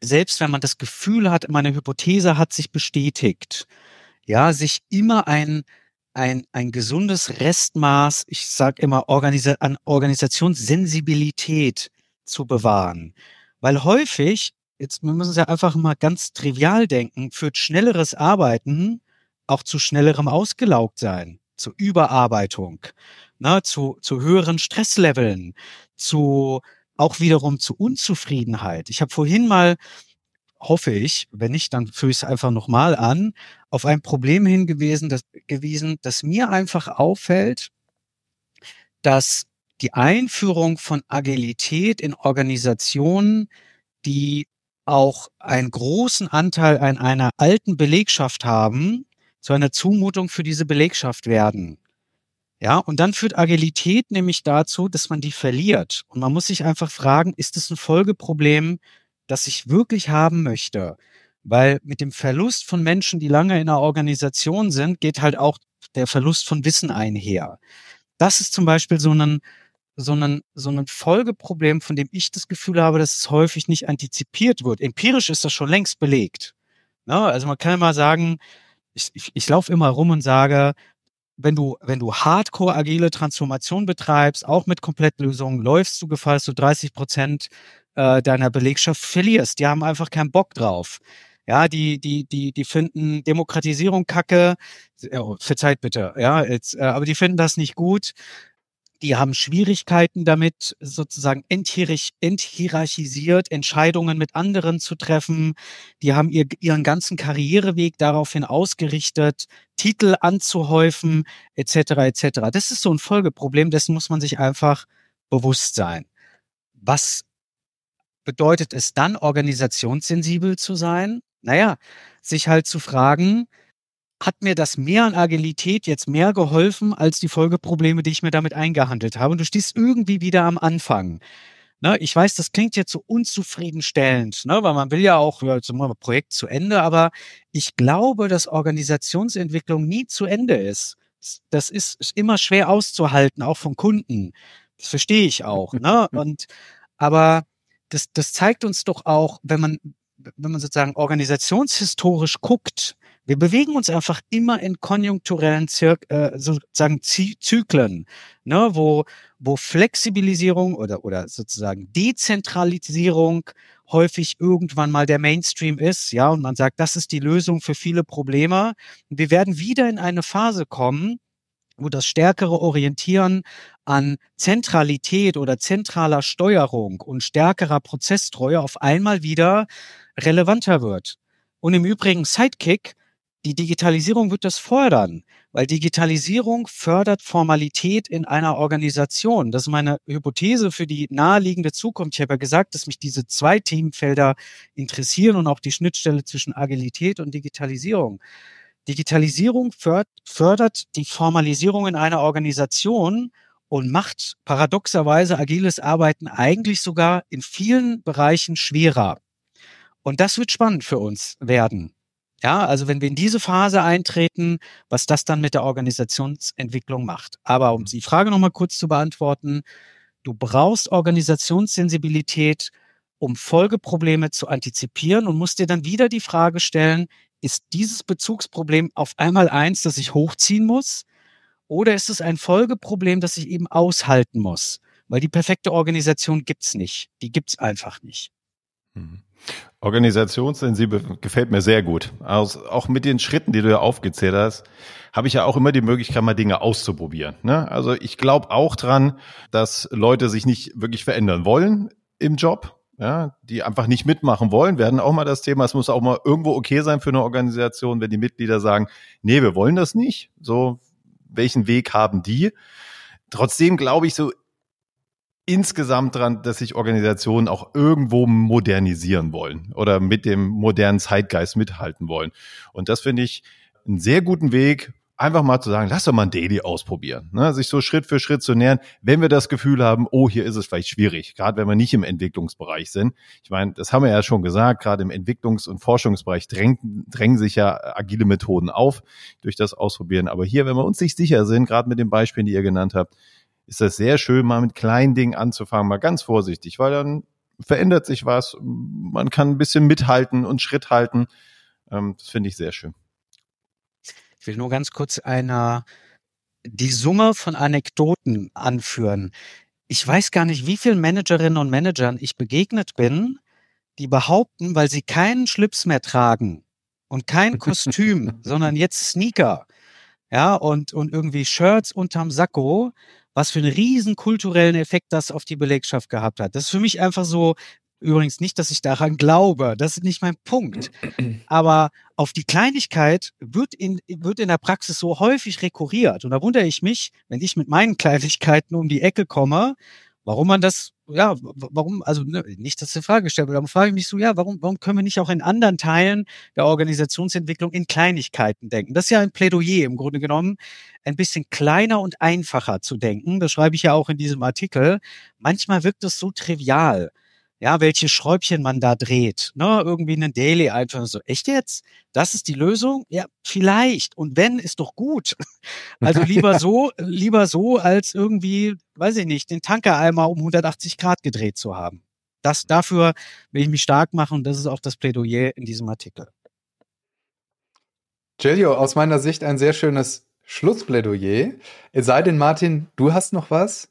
selbst wenn man das Gefühl hat, meine Hypothese hat sich bestätigt, ja, sich immer ein, ein, ein gesundes Restmaß, ich sage immer Organisa an Organisationssensibilität zu bewahren. Weil häufig, jetzt wir müssen es ja einfach mal ganz trivial denken, führt schnelleres Arbeiten auch zu schnellerem Ausgelaugt-Sein, zu Überarbeitung, ne, zu, zu höheren Stressleveln, zu auch wiederum zu Unzufriedenheit. Ich habe vorhin mal, hoffe ich, wenn nicht, dann führe ich es einfach nochmal an, auf ein Problem hingewiesen, das, gewiesen, das mir einfach auffällt, dass die Einführung von Agilität in Organisationen, die auch einen großen Anteil an einer alten Belegschaft haben, zu einer Zumutung für diese Belegschaft werden. Ja, und dann führt Agilität nämlich dazu, dass man die verliert. Und man muss sich einfach fragen, ist es ein Folgeproblem, das ich wirklich haben möchte? Weil mit dem Verlust von Menschen, die lange in einer Organisation sind, geht halt auch der Verlust von Wissen einher. Das ist zum Beispiel so ein, so ein, so ein Folgeproblem, von dem ich das Gefühl habe, dass es häufig nicht antizipiert wird. Empirisch ist das schon längst belegt. Ne? Also man kann mal sagen, ich, ich, ich laufe immer rum und sage, wenn du, wenn du hardcore agile Transformation betreibst, auch mit Komplettlösungen, läufst du Gefahr, dass du 30 Prozent äh, deiner Belegschaft verlierst. Die haben einfach keinen Bock drauf. Ja, die, die, die, die finden Demokratisierung kacke. Oh, verzeiht bitte, ja, jetzt, äh, aber die finden das nicht gut die haben Schwierigkeiten damit, sozusagen enthierarchisiert Entscheidungen mit anderen zu treffen. Die haben ihr, ihren ganzen Karriereweg daraufhin ausgerichtet, Titel anzuhäufen, etc. etc. Das ist so ein Folgeproblem, dessen muss man sich einfach bewusst sein. Was bedeutet es dann, organisationssensibel zu sein? Naja, sich halt zu fragen, hat mir das mehr an Agilität jetzt mehr geholfen als die Folgeprobleme, die ich mir damit eingehandelt habe. Und du stehst irgendwie wieder am Anfang. Ne, ich weiß, das klingt jetzt so unzufriedenstellend, ne, weil man will ja auch ja, zum Projekt zu Ende, aber ich glaube, dass Organisationsentwicklung nie zu Ende ist. Das ist, ist immer schwer auszuhalten, auch von Kunden. Das verstehe ich auch. Ne? <laughs> Und aber das, das zeigt uns doch auch, wenn man, wenn man sozusagen organisationshistorisch guckt, wir bewegen uns einfach immer in konjunkturellen Zir äh, sozusagen Zy Zyklen, ne, wo, wo Flexibilisierung oder, oder sozusagen Dezentralisierung häufig irgendwann mal der Mainstream ist, ja, und man sagt, das ist die Lösung für viele Probleme. Wir werden wieder in eine Phase kommen, wo das stärkere Orientieren an Zentralität oder zentraler Steuerung und stärkerer Prozesstreue auf einmal wieder relevanter wird. Und im Übrigen Sidekick die Digitalisierung wird das fördern, weil Digitalisierung fördert Formalität in einer Organisation. Das ist meine Hypothese für die naheliegende Zukunft. Ich habe ja gesagt, dass mich diese zwei Themenfelder interessieren und auch die Schnittstelle zwischen Agilität und Digitalisierung. Digitalisierung fördert die Formalisierung in einer Organisation und macht paradoxerweise agiles Arbeiten eigentlich sogar in vielen Bereichen schwerer. Und das wird spannend für uns werden. Ja, also wenn wir in diese Phase eintreten, was das dann mit der Organisationsentwicklung macht. Aber um die Frage nochmal kurz zu beantworten, du brauchst Organisationssensibilität, um Folgeprobleme zu antizipieren und musst dir dann wieder die Frage stellen, ist dieses Bezugsproblem auf einmal eins, das ich hochziehen muss? Oder ist es ein Folgeproblem, das ich eben aushalten muss? Weil die perfekte Organisation gibt's nicht. Die gibt's einfach nicht. Mhm. Organisationssensibel gefällt mir sehr gut. Also auch mit den Schritten, die du ja aufgezählt hast, habe ich ja auch immer die Möglichkeit, mal Dinge auszuprobieren. Ne? Also ich glaube auch dran, dass Leute sich nicht wirklich verändern wollen im Job. Ja, die einfach nicht mitmachen wollen, werden auch mal das Thema. Es muss auch mal irgendwo okay sein für eine Organisation, wenn die Mitglieder sagen, nee, wir wollen das nicht. So, welchen Weg haben die? Trotzdem glaube ich so insgesamt dran, dass sich Organisationen auch irgendwo modernisieren wollen oder mit dem modernen Zeitgeist mithalten wollen. Und das finde ich einen sehr guten Weg, einfach mal zu sagen, lass doch mal ein Daily ausprobieren, ne? sich so Schritt für Schritt zu nähern, wenn wir das Gefühl haben, oh, hier ist es vielleicht schwierig, gerade wenn wir nicht im Entwicklungsbereich sind. Ich meine, das haben wir ja schon gesagt, gerade im Entwicklungs- und Forschungsbereich drängen, drängen sich ja agile Methoden auf durch das Ausprobieren. Aber hier, wenn wir uns nicht sicher sind, gerade mit den Beispielen, die ihr genannt habt, ist das sehr schön, mal mit kleinen Dingen anzufangen, mal ganz vorsichtig, weil dann verändert sich was, man kann ein bisschen mithalten und Schritt halten. Ähm, das finde ich sehr schön. Ich will nur ganz kurz einer die Summe von Anekdoten anführen. Ich weiß gar nicht, wie vielen Managerinnen und Managern ich begegnet bin, die behaupten, weil sie keinen Schlips mehr tragen und kein Kostüm, <laughs> sondern jetzt Sneaker, ja, und, und irgendwie Shirts unterm Sakko, was für einen riesen kulturellen Effekt das auf die Belegschaft gehabt hat. Das ist für mich einfach so, Übrigens nicht, dass ich daran glaube. Das ist nicht mein Punkt. Aber auf die Kleinigkeit wird in, wird in der Praxis so häufig rekurriert. Und da wundere ich mich, wenn ich mit meinen Kleinigkeiten um die Ecke komme, warum man das, ja, warum, also ne, nicht, dass die Frage gestellt wird, aber frage ich mich so, ja, warum, warum können wir nicht auch in anderen Teilen der Organisationsentwicklung in Kleinigkeiten denken? Das ist ja ein Plädoyer im Grunde genommen, ein bisschen kleiner und einfacher zu denken. Das schreibe ich ja auch in diesem Artikel. Manchmal wirkt es so trivial ja, welche Schräubchen man da dreht. Ne? Irgendwie einen Daily einfach so. Echt jetzt? Das ist die Lösung? Ja, vielleicht. Und wenn, ist doch gut. <laughs> Also lieber <laughs> so, lieber so, als irgendwie, weiß ich nicht, den Tankereimer um 180 Grad gedreht zu haben. Das, dafür will ich mich stark machen und das ist auch das Plädoyer in diesem Artikel. Jelio, aus meiner Sicht ein sehr schönes Schlussplädoyer. Es sei denn, Martin, du hast noch was?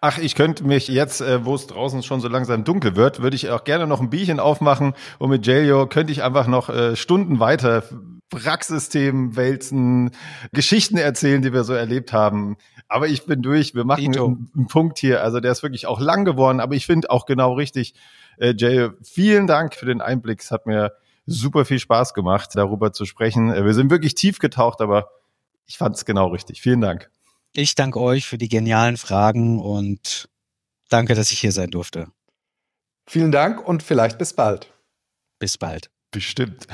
Ach, ich könnte mich jetzt, äh, wo es draußen schon so langsam dunkel wird, würde ich auch gerne noch ein Bierchen aufmachen und mit Jelio könnte ich einfach noch äh, Stunden weiter Praxisthemen wälzen, Geschichten erzählen, die wir so erlebt haben. Aber ich bin durch. Wir machen einen, einen, Punkt hier. Also der ist wirklich auch lang geworden, aber ich finde auch genau richtig. Äh, Jelio, vielen Dank für den Einblick. Es hat mir super viel Spaß gemacht, darüber zu sprechen. Äh, wir sind wirklich tief getaucht, aber ich fand es genau richtig. Vielen Dank. Ich danke euch für die genialen Fragen und danke, dass ich hier sein durfte. Vielen Dank und vielleicht bis bald. Bis bald. Bestimmt.